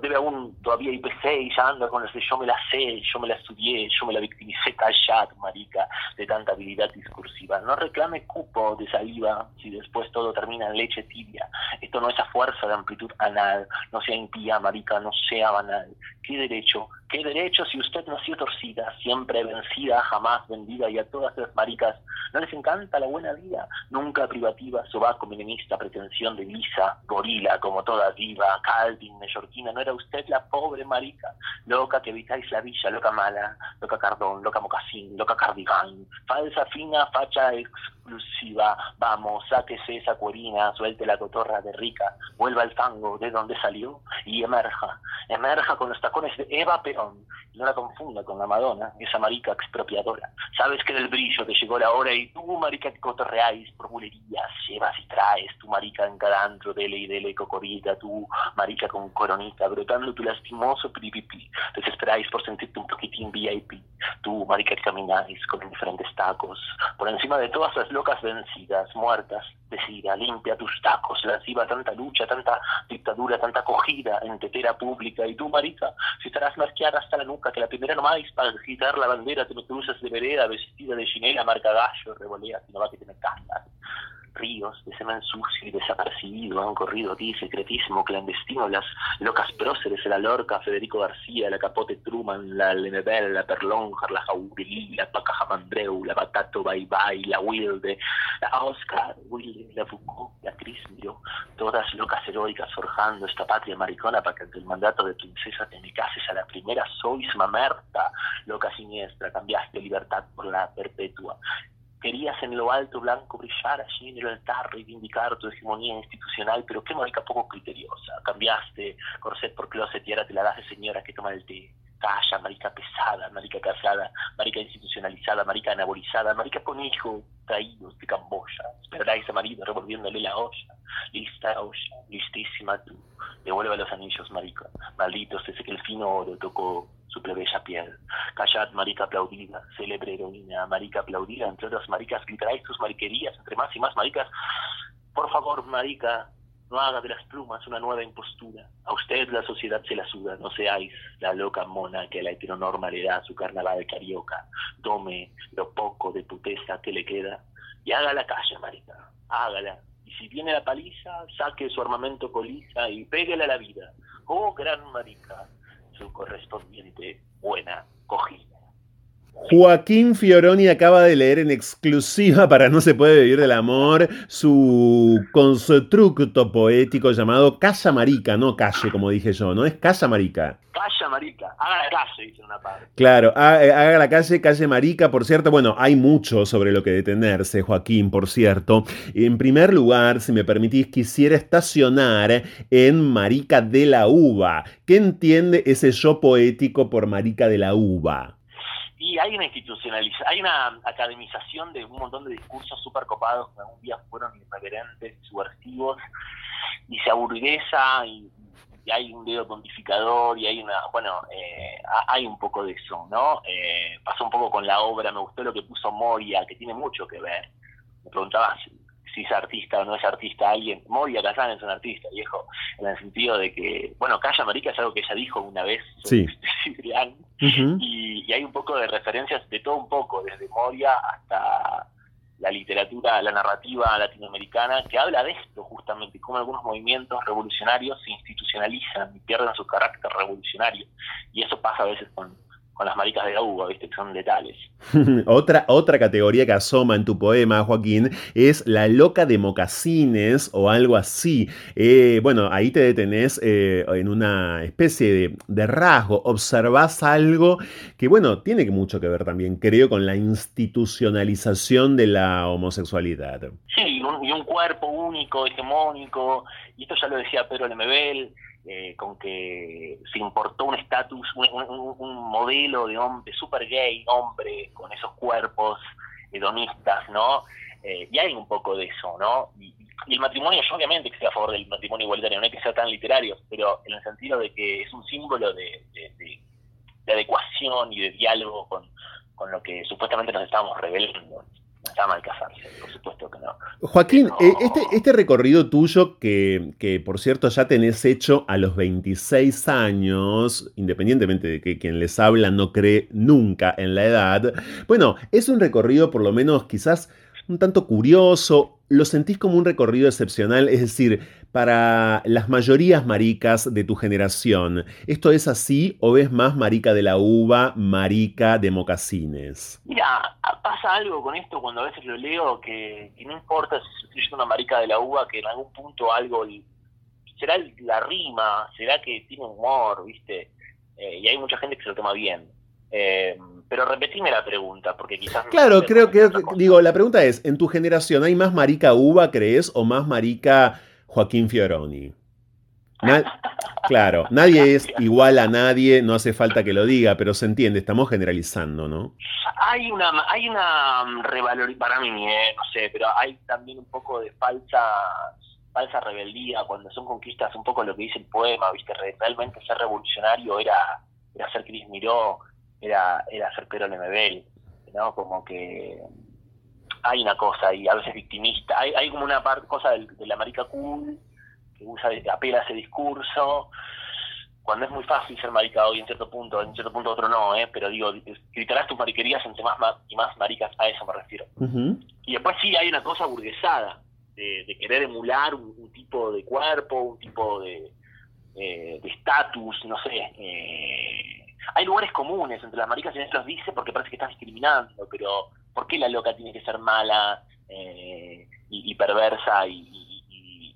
debe aún todavía IPC y ya anda con de yo me la sé, yo me la estudié, yo me la victimicé, callad, marica, de tanta habilidad discursiva. No reclame cupo de saliva si después todo termina en leche tibia. Esto no es a fuerza de amplitud anal, no sea impía, marica, no sea banal. ¿Qué derecho derecho? ¿Qué derecho si usted nació torcida, siempre vencida, jamás vendida y a todas las maricas no les encanta la buena vida? Nunca privativa, sobaco, menemista, pretensión de lisa, gorila, como toda diva, Calvin, neoyorquina, ¿no era usted la pobre marica? Loca que evitáis la villa, loca mala, loca cardón, loca mocasín, loca cardigan, falsa, fina, facha, exclusiva, vamos, sáquese esa cuerina, suelte la cotorra de rica, vuelva al fango de donde salió y emerja, emerja con los tacones de Eva Perón, no la confunda con la Madonna, esa marica expropiadora, sabes que del brillo te llegó la hora y tú, marica que cotorreáis por bulerías, llevas y traes, tu marica en cada antro, dele y dele cocorita, tú, marica con coronita, brotando tu lastimoso piripipi, desesperáis por sentirte un poquitín VIP, tú, marica que camináis con diferentes tacos, por encima de todas las locas vencidas, muertas, decida, limpia tus tacos, lasciva tanta lucha, tanta dictadura, tanta acogida en tetera pública, y tú, marica, si estarás marqueada hasta la nuca, que la primera nomás para agitar la bandera te me cruzas de vereda, vestida de chinela, marca gallo, revolea, si no va que te me ríos de semen sucio y desapercibido han corrido aquí, secretísimo, clandestino, las locas próceres, la Lorca, Federico García, la Capote Truman, la Lemebel, la Perlonjar, la Jauregui, la Paca Jamandreu, la Batato Bye, la Wilde, la Oscar Wilde, la Foucault, la Crismio, todas locas heroicas forjando esta patria maricona para que ante el mandato de princesa te me cases a la primera, sois mamerta, loca siniestra, cambiaste libertad por la perpetua, querías en lo alto blanco brillar allí en el altar, reivindicar tu hegemonía institucional, pero qué marica poco criteriosa. Cambiaste corset por closet y ahora te la das de señora que toma el té. Calla, marica pesada, marica casada, marica institucionalizada, marica anabolizada, marica con hijo traídos de Camboya. Esperará a ese marido revolviéndole la olla. Lista olla, listísima tú. Devuelve los anillos, marica. Malditos desde que el fino oro tocó su plebeya piel. Callad, marica aplaudida, célebre heroína, marica aplaudida, entre otras maricas, gritaréis tus mariquerías, entre más y más maricas. Por favor, marica, no haga de las plumas una nueva impostura. A usted la sociedad se la suda, no seáis la loca mona que la heteronorma le da su carnaval carioca. Tome lo poco de puteza que le queda y haga la calle, marica, hágala. Y si viene la paliza, saque su armamento coliza y péguele a la vida. Oh, gran marica, su correspondiente buena cogida. Joaquín Fioroni acaba de leer en exclusiva para No se puede vivir del amor su constructo poético llamado Casa Marica, no calle como dije yo, ¿no? Es Casa Marica. Calla marica, haga la calle, dice una parte. Claro, eh, haga la calle, calle Marica, por cierto. Bueno, hay mucho sobre lo que detenerse, Joaquín, por cierto. En primer lugar, si me permitís, quisiera estacionar en Marica de la Uva. ¿Qué entiende ese yo poético por Marica de la Uva? Y hay una institucionalización, hay una academización de un montón de discursos súper copados que algún día fueron irreverentes, subversivos, y se aburguesa y, hay un dedo pontificador y hay una, bueno, eh, ha- hay un poco de eso, ¿no? Eh, pasó un poco con la obra, me gustó lo que puso Moria, que tiene mucho que ver. Me preguntaba si, es artista o no es artista alguien. Moria Kazan es un artista, viejo, en el sentido de que, bueno, Calla Marica es algo que ella dijo una vez Sí. y, y hay un poco de referencias de todo un poco, desde Moria hasta la literatura, la narrativa latinoamericana, que habla de esto justamente, cómo algunos movimientos revolucionarios se institucionalizan y pierden su carácter revolucionario. Y eso pasa a veces con, con las maricas de la uva, ¿viste? que son letales. otra, otra categoría que asoma en tu poema, Joaquín, es la loca de mocasines o algo así. Eh, bueno, ahí te detenés eh, en una especie de, de rasgo, observás algo que, bueno, tiene mucho que ver también, creo, con la institucionalización de la homosexualidad. Sí, y un, y un cuerpo único, hegemónico, y esto ya lo decía Pedro Lemebel, eh, con que se importó un estatus, un, modelo de hombre, super gay, hombre, con esos cuerpos hedonistas, ¿no? Eh, y hay un poco de eso, ¿no? Y, el matrimonio, yo obviamente que estoy a favor del matrimonio igualitario, no hay que ser tan literarios, pero en el sentido de que es un símbolo de, de- de- de adecuación y de diálogo con, con lo que supuestamente nos estábamos revelando. Está mal casarse, por supuesto no. Joaquín, eh, este, este recorrido tuyo que, que, por cierto ya tenés hecho a los 26 años, independientemente de que quien les habla no cree nunca en la edad, bueno, es un recorrido por lo menos quizás un tanto curioso, lo sentís como un recorrido excepcional, es decir, para las mayorías maricas de tu generación. ¿Esto es así o ves más marica de la uva, marica de mocasines? Mira, pasa algo con esto cuando a veces lo leo que, no importa si estoy una marica de la uva, que en algún punto algo será la rima, será que tiene humor, ¿viste? Eh, y hay mucha gente que se lo toma bien. Eh, pero repetime la pregunta, porque quizás... Claro, creo que, digo, la pregunta es, ¿en tu generación hay más marica uva, crees, o más marica Joaquín Fioroni? claro, nadie es igual a nadie, no hace falta que lo diga, pero se entiende, estamos generalizando, ¿no? Hay una, hay una mm, revalorización, para mí, eh, no sé, pero hay también un poco de falsa falsa rebeldía, cuando son conquistas, un poco lo que dice el poema, ¿viste? Realmente ser revolucionario era, era ser Cris Miró, era, era ser Pedro Lemebel, ¿no? Como que hay una cosa ahí, a veces victimista, hay, hay como una parte, cosa de, la marica cool, que usa, apela a ese discurso, cuando es muy fácil ser marica hoy en cierto punto, en cierto punto otro no, ¿eh? pero digo, gritarás tus mariquerías entre más, y más maricas, a eso me refiero. Y después sí hay una cosa burguesada, de, querer emular un, tipo de cuerpo, un tipo de eh, estatus, no sé. Eh, hay lugares comunes entre las maricas y no los dice porque parece que estás discriminando, pero ¿por qué la loca tiene que ser mala eh, y, perversa y,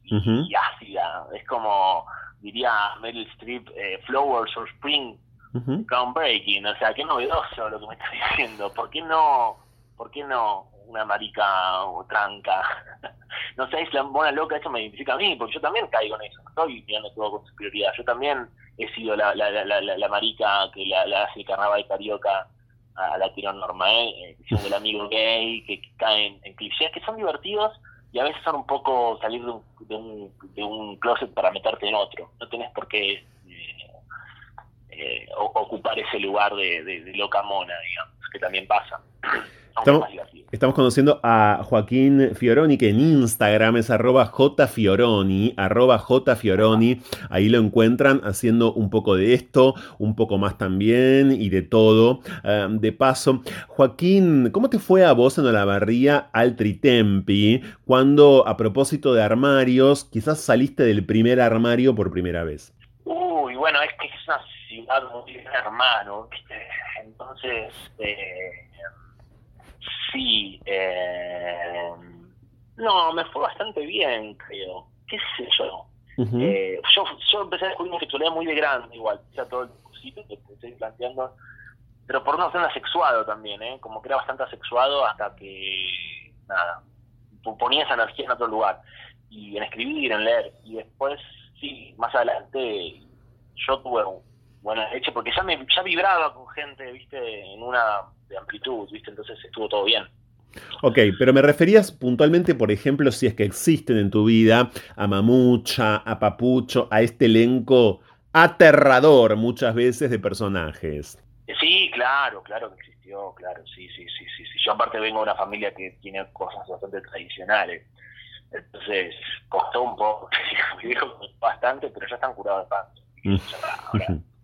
y, ácida? Es como, diría Meryl Streep, Flowers or Spring, groundbreaking, o sea, qué novedoso lo que me estás diciendo, ¿por qué no, por qué no una marica o tranca. no sé, es la buena loca, eso me identifica a mí, porque yo también caigo en eso, no estoy mirando todo con superioridad. Yo también he sido la, la, la, la, marica que la, hace el carnaval carioca a la tirón norma, ¿eh? el amigo gay, que, caen en clichés que son divertidos y a veces son un poco salir de un, de un, de un closet para meterte en otro. No tenés por qué eh, eh, ocupar ese lugar de loca mona, digamos, que también pasa. Estamos, conociendo a Joaquín Fioroni, que en Instagram es arroba jfioroni, arroba jfioroni. Ahí lo encuentran haciendo un poco de esto, un poco más también y de todo. De paso, Joaquín, ¿cómo te fue a vos en Olavarría al Tritempi cuando, a propósito de armarios, quizás saliste del primer armario por primera vez? Uy, bueno, es que es una ciudad muy hermano, Entonces... Eh Sí, eh, no, me fue bastante bien, creo. ¿Qué sé yo? eh, yo, yo empecé a descubrir mi sexualidad muy de grande, igual, ya todo el sitio que estoy planteando, pero por una zona asexuado también, ¿eh? Como que era bastante asexuado hasta que, nada, ponía esa energía en otro lugar. Y en escribir, en leer. Y después, sí, más adelante, yo tuve buena leche, porque ya, me, ya vibraba con gente, viste, en una de amplitud, ¿viste? Entonces estuvo todo bien. Ok, pero me referías puntualmente, por ejemplo, si es que existen en tu vida a Mamucha, a Papucho, a este elenco aterrador muchas veces de personajes. Sí, claro, claro que existió, claro, sí, sí, sí, sí. sí. Yo aparte vengo de una familia que tiene cosas bastante tradicionales. Entonces, costó un poco, bastante, pero ya están curados de panza.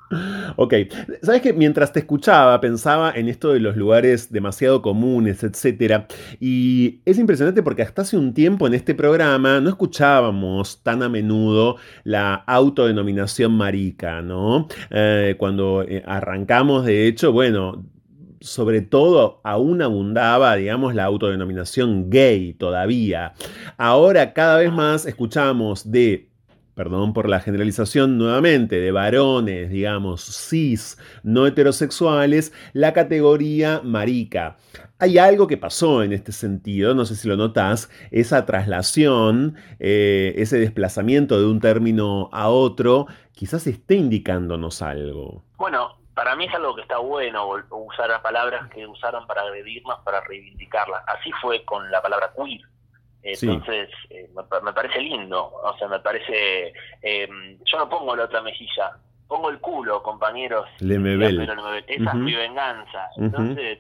Ok, sabes que mientras te escuchaba pensaba en esto de los lugares demasiado comunes, etcétera, y es impresionante porque hasta hace un tiempo en este programa no escuchábamos tan a menudo la autodenominación marica, ¿no? Eh, cuando eh, arrancamos, de hecho, bueno, sobre todo aún abundaba, digamos, la autodenominación gay todavía. Ahora cada vez más escuchamos de perdón por la generalización nuevamente, de varones, digamos, cis, no heterosexuales, la categoría marica. Hay algo que pasó en este sentido, no sé si lo notas, esa traslación, eh, ese desplazamiento de un término a otro, quizás esté indicándonos algo. Bueno, para mí es algo que está bueno usar palabras que usaron para agredirnos, para reivindicarlas. Así fue con la palabra queer entonces, eh, me, parece lindo, o sea, me parece... Eh, yo no pongo la otra mejilla, pongo el culo, compañeros. Lemebel. Esa es mi venganza. Entonces,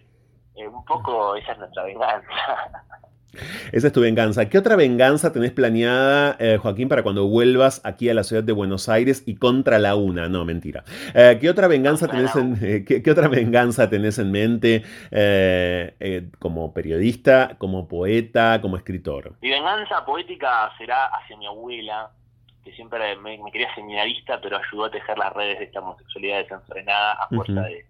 eh, un poco esa es nuestra venganza. Esa es tu venganza. ¿Qué otra venganza tenés planeada, eh, Joaquín, para cuando vuelvas aquí a la ciudad de Buenos Aires y contra la una? No, mentira. Eh, ¿qué, otra venganza tenés en, eh, ¿qué, otra venganza tenés en mente como periodista, como poeta, como escritor? Mi venganza poética será hacia mi abuela, que siempre me, quería seminarista, pero ayudó a tejer las redes de esta homosexualidad desenfrenada a fuerza de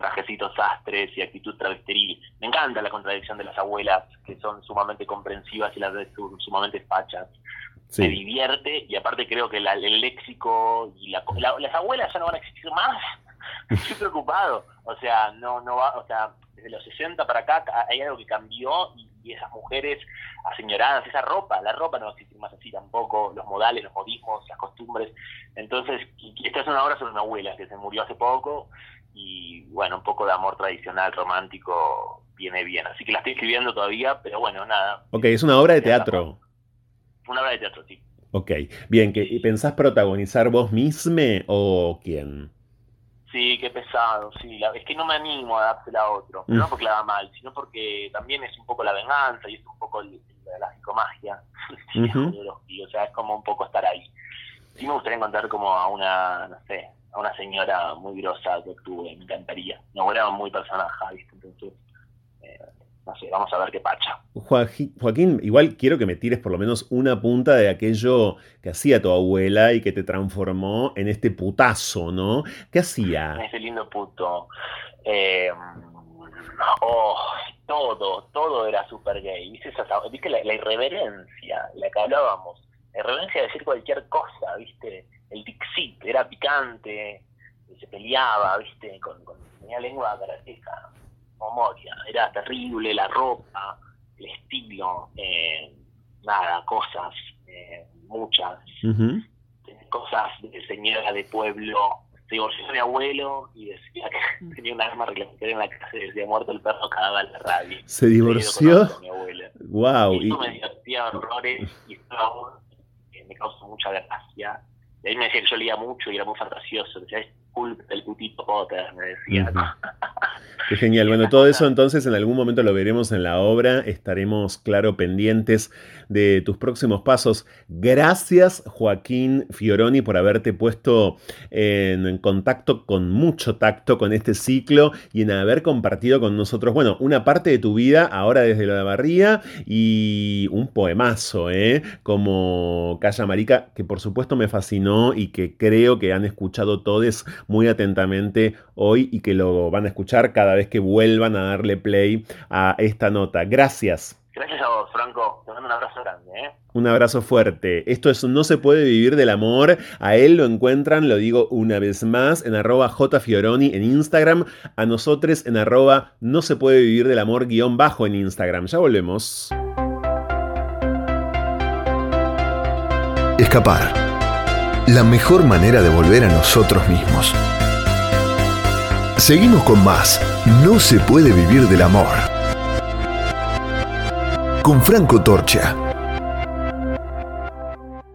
trajecitos sastres y actitud travestiril. Me encanta la contradicción de las abuelas, que son sumamente comprensivas y las de sumamente fachas. Sí. Me divierte y aparte creo que la, el léxico y la, las abuelas ya no van a existir más. Estoy preocupado. O sea, no, no va, o sea, desde los 60 para acá hay algo que cambió y, y esas mujeres aseñoradas, esa ropa, la ropa no va a existir más así tampoco, los modales, los modismos, las costumbres. Entonces, y, y esta es una obra sobre una abuela que se murió hace poco y bueno, un poco de amor tradicional, romántico, viene bien. Así que la estoy escribiendo todavía, pero bueno, nada. Ok, es una obra de teatro. Una obra de teatro, sí. Ok, bien, ¿que, ¿pensás protagonizar vos misma o quién? Sí, qué pesado, sí. es que no me animo a dársela a otro, no porque la haga mal, sino porque también es un poco la venganza y es un poco la psicomagia. o sea, es como un poco estar ahí. Sí me gustaría encontrar como a una, no sé, a una señora muy grosa que tuve, me encantaría. Me volaba muy personaje, ¿viste? Entonces, eh, no sé, vamos a ver qué pacha. Joaquín, igual quiero que me tires por lo menos una punta de aquello que hacía tu abuela y que te transformó en este putazo, ¿no? ¿Qué hacía? Ese lindo puto. Eh, oh, todo, todo era súper gay. ¿Viste, ¿Viste la, la, irreverencia, la que hablábamos? La irreverencia de decir cualquier cosa, ¿viste? El Dixit, era picante, se peleaba, viste, con, tenía lengua karateca, memoria, era terrible la ropa, el estilo, eh, nada, cosas, eh, muchas, cosas de señora de pueblo. Se divorció de mi abuelo y decía que mm. tenía un arma reglamentaria en la casa y decía muerto el perro cagaba en la radio. ¿Se divorció? Wow. Y eso me divertía horrores y estaba, me causó mucha gracia ahí me decía que yo leía mucho y era muy fantasioso. Decía, culpa del putito Potter, me decía. Qué genial. Bueno, todo eso entonces en algún momento lo veremos en la obra. Estaremos, claro, pendientes de tus próximos pasos. Gracias, Joaquín Fioroni, por haberte puesto en, contacto con mucho tacto con este ciclo y en haber compartido con nosotros, bueno, una parte de tu vida ahora desde la barría y un poemazo, ¿eh? Como Calla Marica, que por supuesto me fascinó y que creo que han escuchado todos muy atentamente hoy y que lo van a escuchar cada vez que vuelvan a darle play a esta nota. Gracias. Gracias a vos, Franco. Te mando un abrazo grande. ¿eh? Un abrazo fuerte. Esto es No se puede vivir del amor. A él lo encuentran, lo digo una vez más, en arroba jfioroni en Instagram. A nosotros en arroba no se puede vivir del amor guion bajo en Instagram. Ya volvemos. Escapar. La mejor manera de volver a nosotros mismos. Seguimos con más. No se puede vivir del amor. Con Franco Torcha.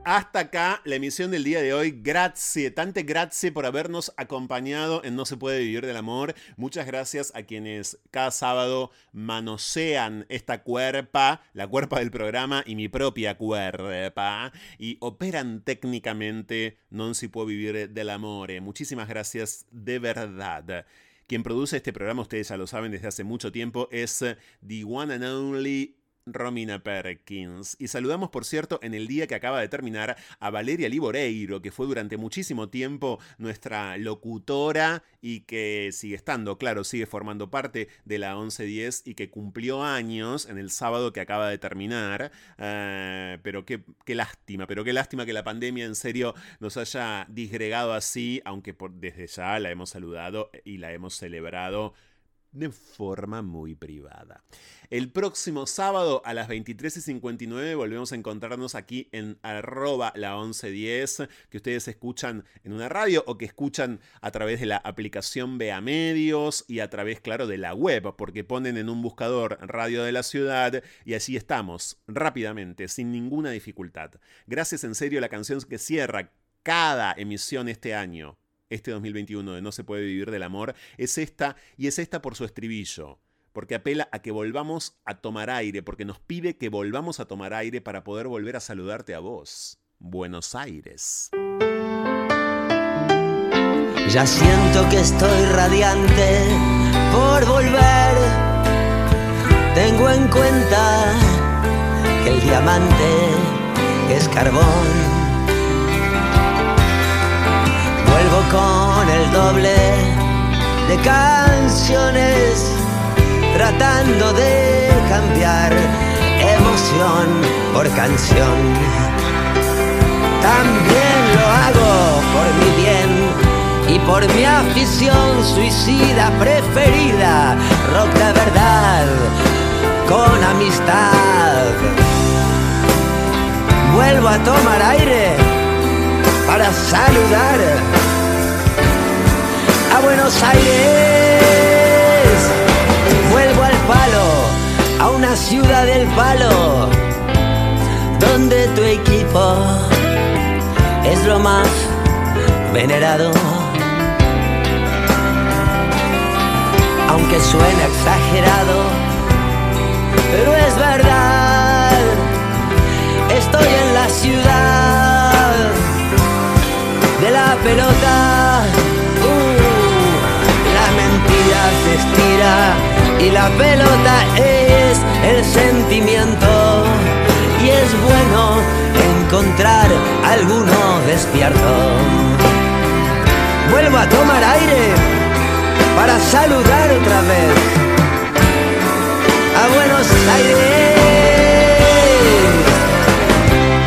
Hasta acá la emisión del día de hoy. Gracias, tante gracias por habernos acompañado en No se puede vivir del amor. Muchas gracias a quienes cada sábado manosean esta cuerpa, la cuerpa del programa y mi propia cuerpa, y operan técnicamente No se puede vivir del amor. Muchísimas gracias de verdad. Quien produce este programa, ustedes ya lo saben desde hace mucho tiempo, es The One and Only Romina Perkins. Y saludamos, por cierto, en el día que acaba de terminar a Valeria Liboreiro, que fue durante muchísimo tiempo nuestra locutora y que sigue estando, claro, sigue formando parte de la 1110 y que cumplió años en el sábado que acaba de terminar. Eh, pero qué, qué, lástima, pero qué lástima que la pandemia en serio nos haya disgregado así, aunque desde ya la hemos saludado y la hemos celebrado de forma muy privada. El próximo sábado a las 23.59 volvemos a encontrarnos aquí en arroba la 1110, que ustedes escuchan en una radio o que escuchan a través de la aplicación Vea Medios y a través, claro, de la web, porque ponen en un buscador Radio de la Ciudad y así estamos, rápidamente, sin ninguna dificultad. Gracias en serio a la canción que cierra cada emisión este año este 2021 de No se puede vivir del amor es esta y es esta por su estribillo, porque apela a que volvamos a tomar aire, porque nos pide que volvamos a tomar aire para poder volver a saludarte a vos. Buenos Aires. Ya siento que estoy radiante por volver. Tengo en cuenta que el diamante es carbón con el doble de canciones, tratando de cambiar emoción por canción. También lo hago por mi bien y por mi afición suicida preferida, rock de verdad, con amistad. Vuelvo a tomar aire para saludar a Buenos Aires. Vuelvo al palo, a una ciudad del palo, donde tu equipo es lo más venerado. Aunque suene exagerado, pero es verdad, estoy en la ciudad de la pelota. Se estira y la pelota es el sentimiento. Y es bueno encontrar alguno despierto. Vuelvo a tomar aire para saludar otra vez a Buenos Aires.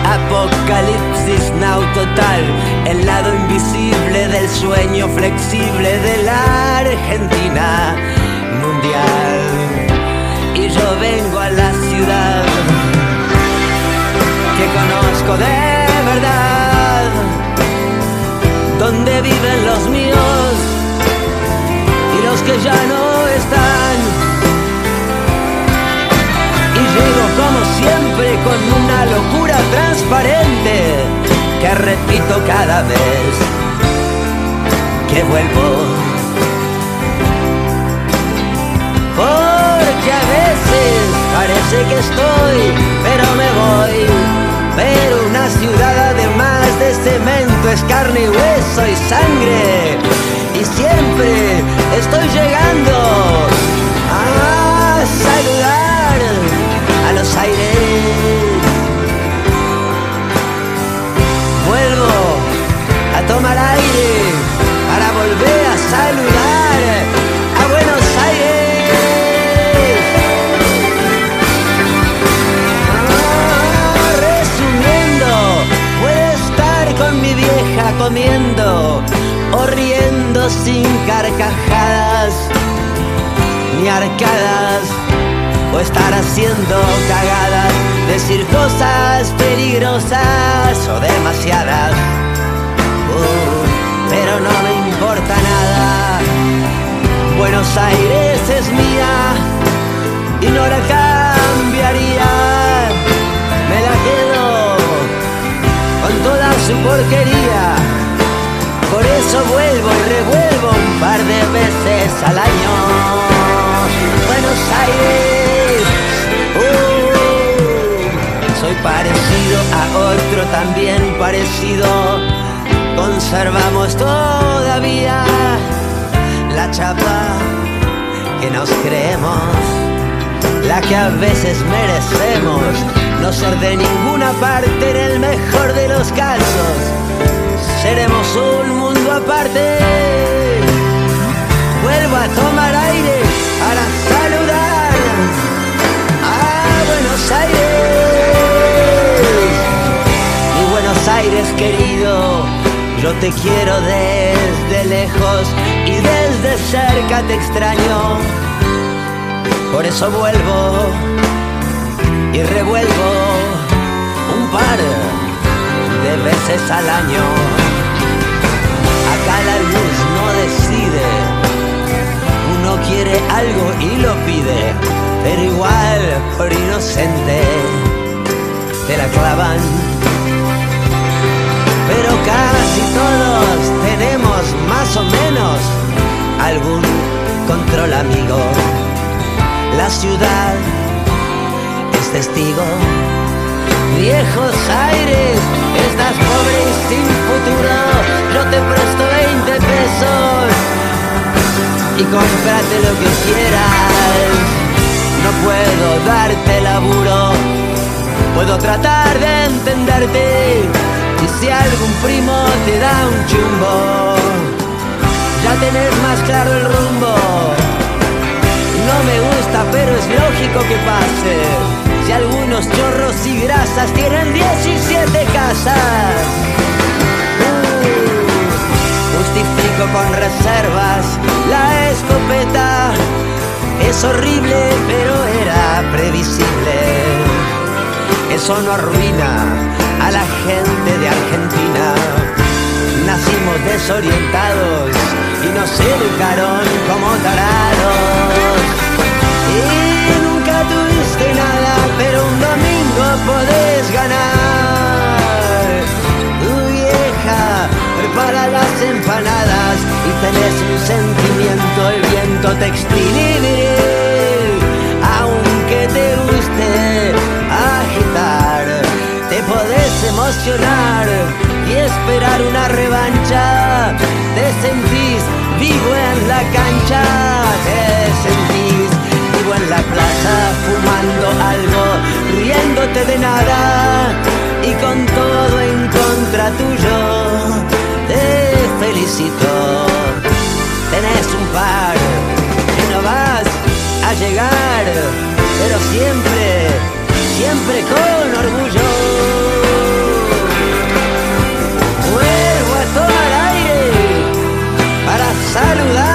Apocalipsis now total, el lado invisible del sueño flexible de la Argentina mundial. Y yo vengo a la ciudad que conozco de verdad, donde viven los míos y los que ya no están. Llego como siempre con una locura transparente que repito cada vez que vuelvo. Porque a veces parece que estoy, pero me voy. Pero una ciudad además de cemento es carne y hueso y sangre. Y siempre estoy llegando a saludar los aires. Vuelvo a tomar aire para volver a saludar a Buenos Aires. Ah, Resumiendo, puede estar con mi vieja comiendo o riendo sin carcajadas ni arcadas estar haciendo cagadas, decir cosas peligrosas o demasiadas. Uh, pero no me importa nada. Buenos Aires es mía y no la cambiaría. Me la quedo con toda su porquería. Por eso vuelvo y revuelvo un par de veces al año. Buenos Aires, soy parecido a otro también parecido. Conservamos todavía la chapa que nos creemos, la que a veces merecemos, no ser de ninguna parte en el mejor de los casos. Seremos un mundo aparte. Vuelvo a tomar aire para saludar a Buenos Aires. Aires querido, yo te quiero desde lejos y desde cerca te extraño. Por eso vuelvo y revuelvo un par de veces al año. Acá la luz no decide, uno quiere algo y lo pide, pero igual por inocente te la clavan. Pero casi todos tenemos más o menos algún control amigo. La ciudad es testigo. Viejos aires, estás pobre y sin futuro. Yo te presto 20 pesos y cómprate lo que quieras. No puedo darte laburo, puedo tratar de entenderte. Si algún primo te da un chumbo, ya tenés más claro el rumbo. No me gusta, pero es lógico que pase. Si algunos chorros y grasas tienen 17 casas. Uh, justifico con reservas la escopeta. Es horrible, pero era previsible. Eso no arruina a la gente de Argentina. Nacimos desorientados y nos educaron como tarados. Y nunca tuviste nada, pero un domingo podés ganar. Tu vieja prepara las empanadas y tenés un sentimiento, el viento te exprime. Podés emocionar y esperar una revancha. Te sentís vivo en la cancha, te sentís vivo en la plaza, fumando algo, riéndote de nada y con todo en contra tuyo. Te felicito, tenés un par que no vas a llegar, pero siempre, siempre con orgullo. saludar.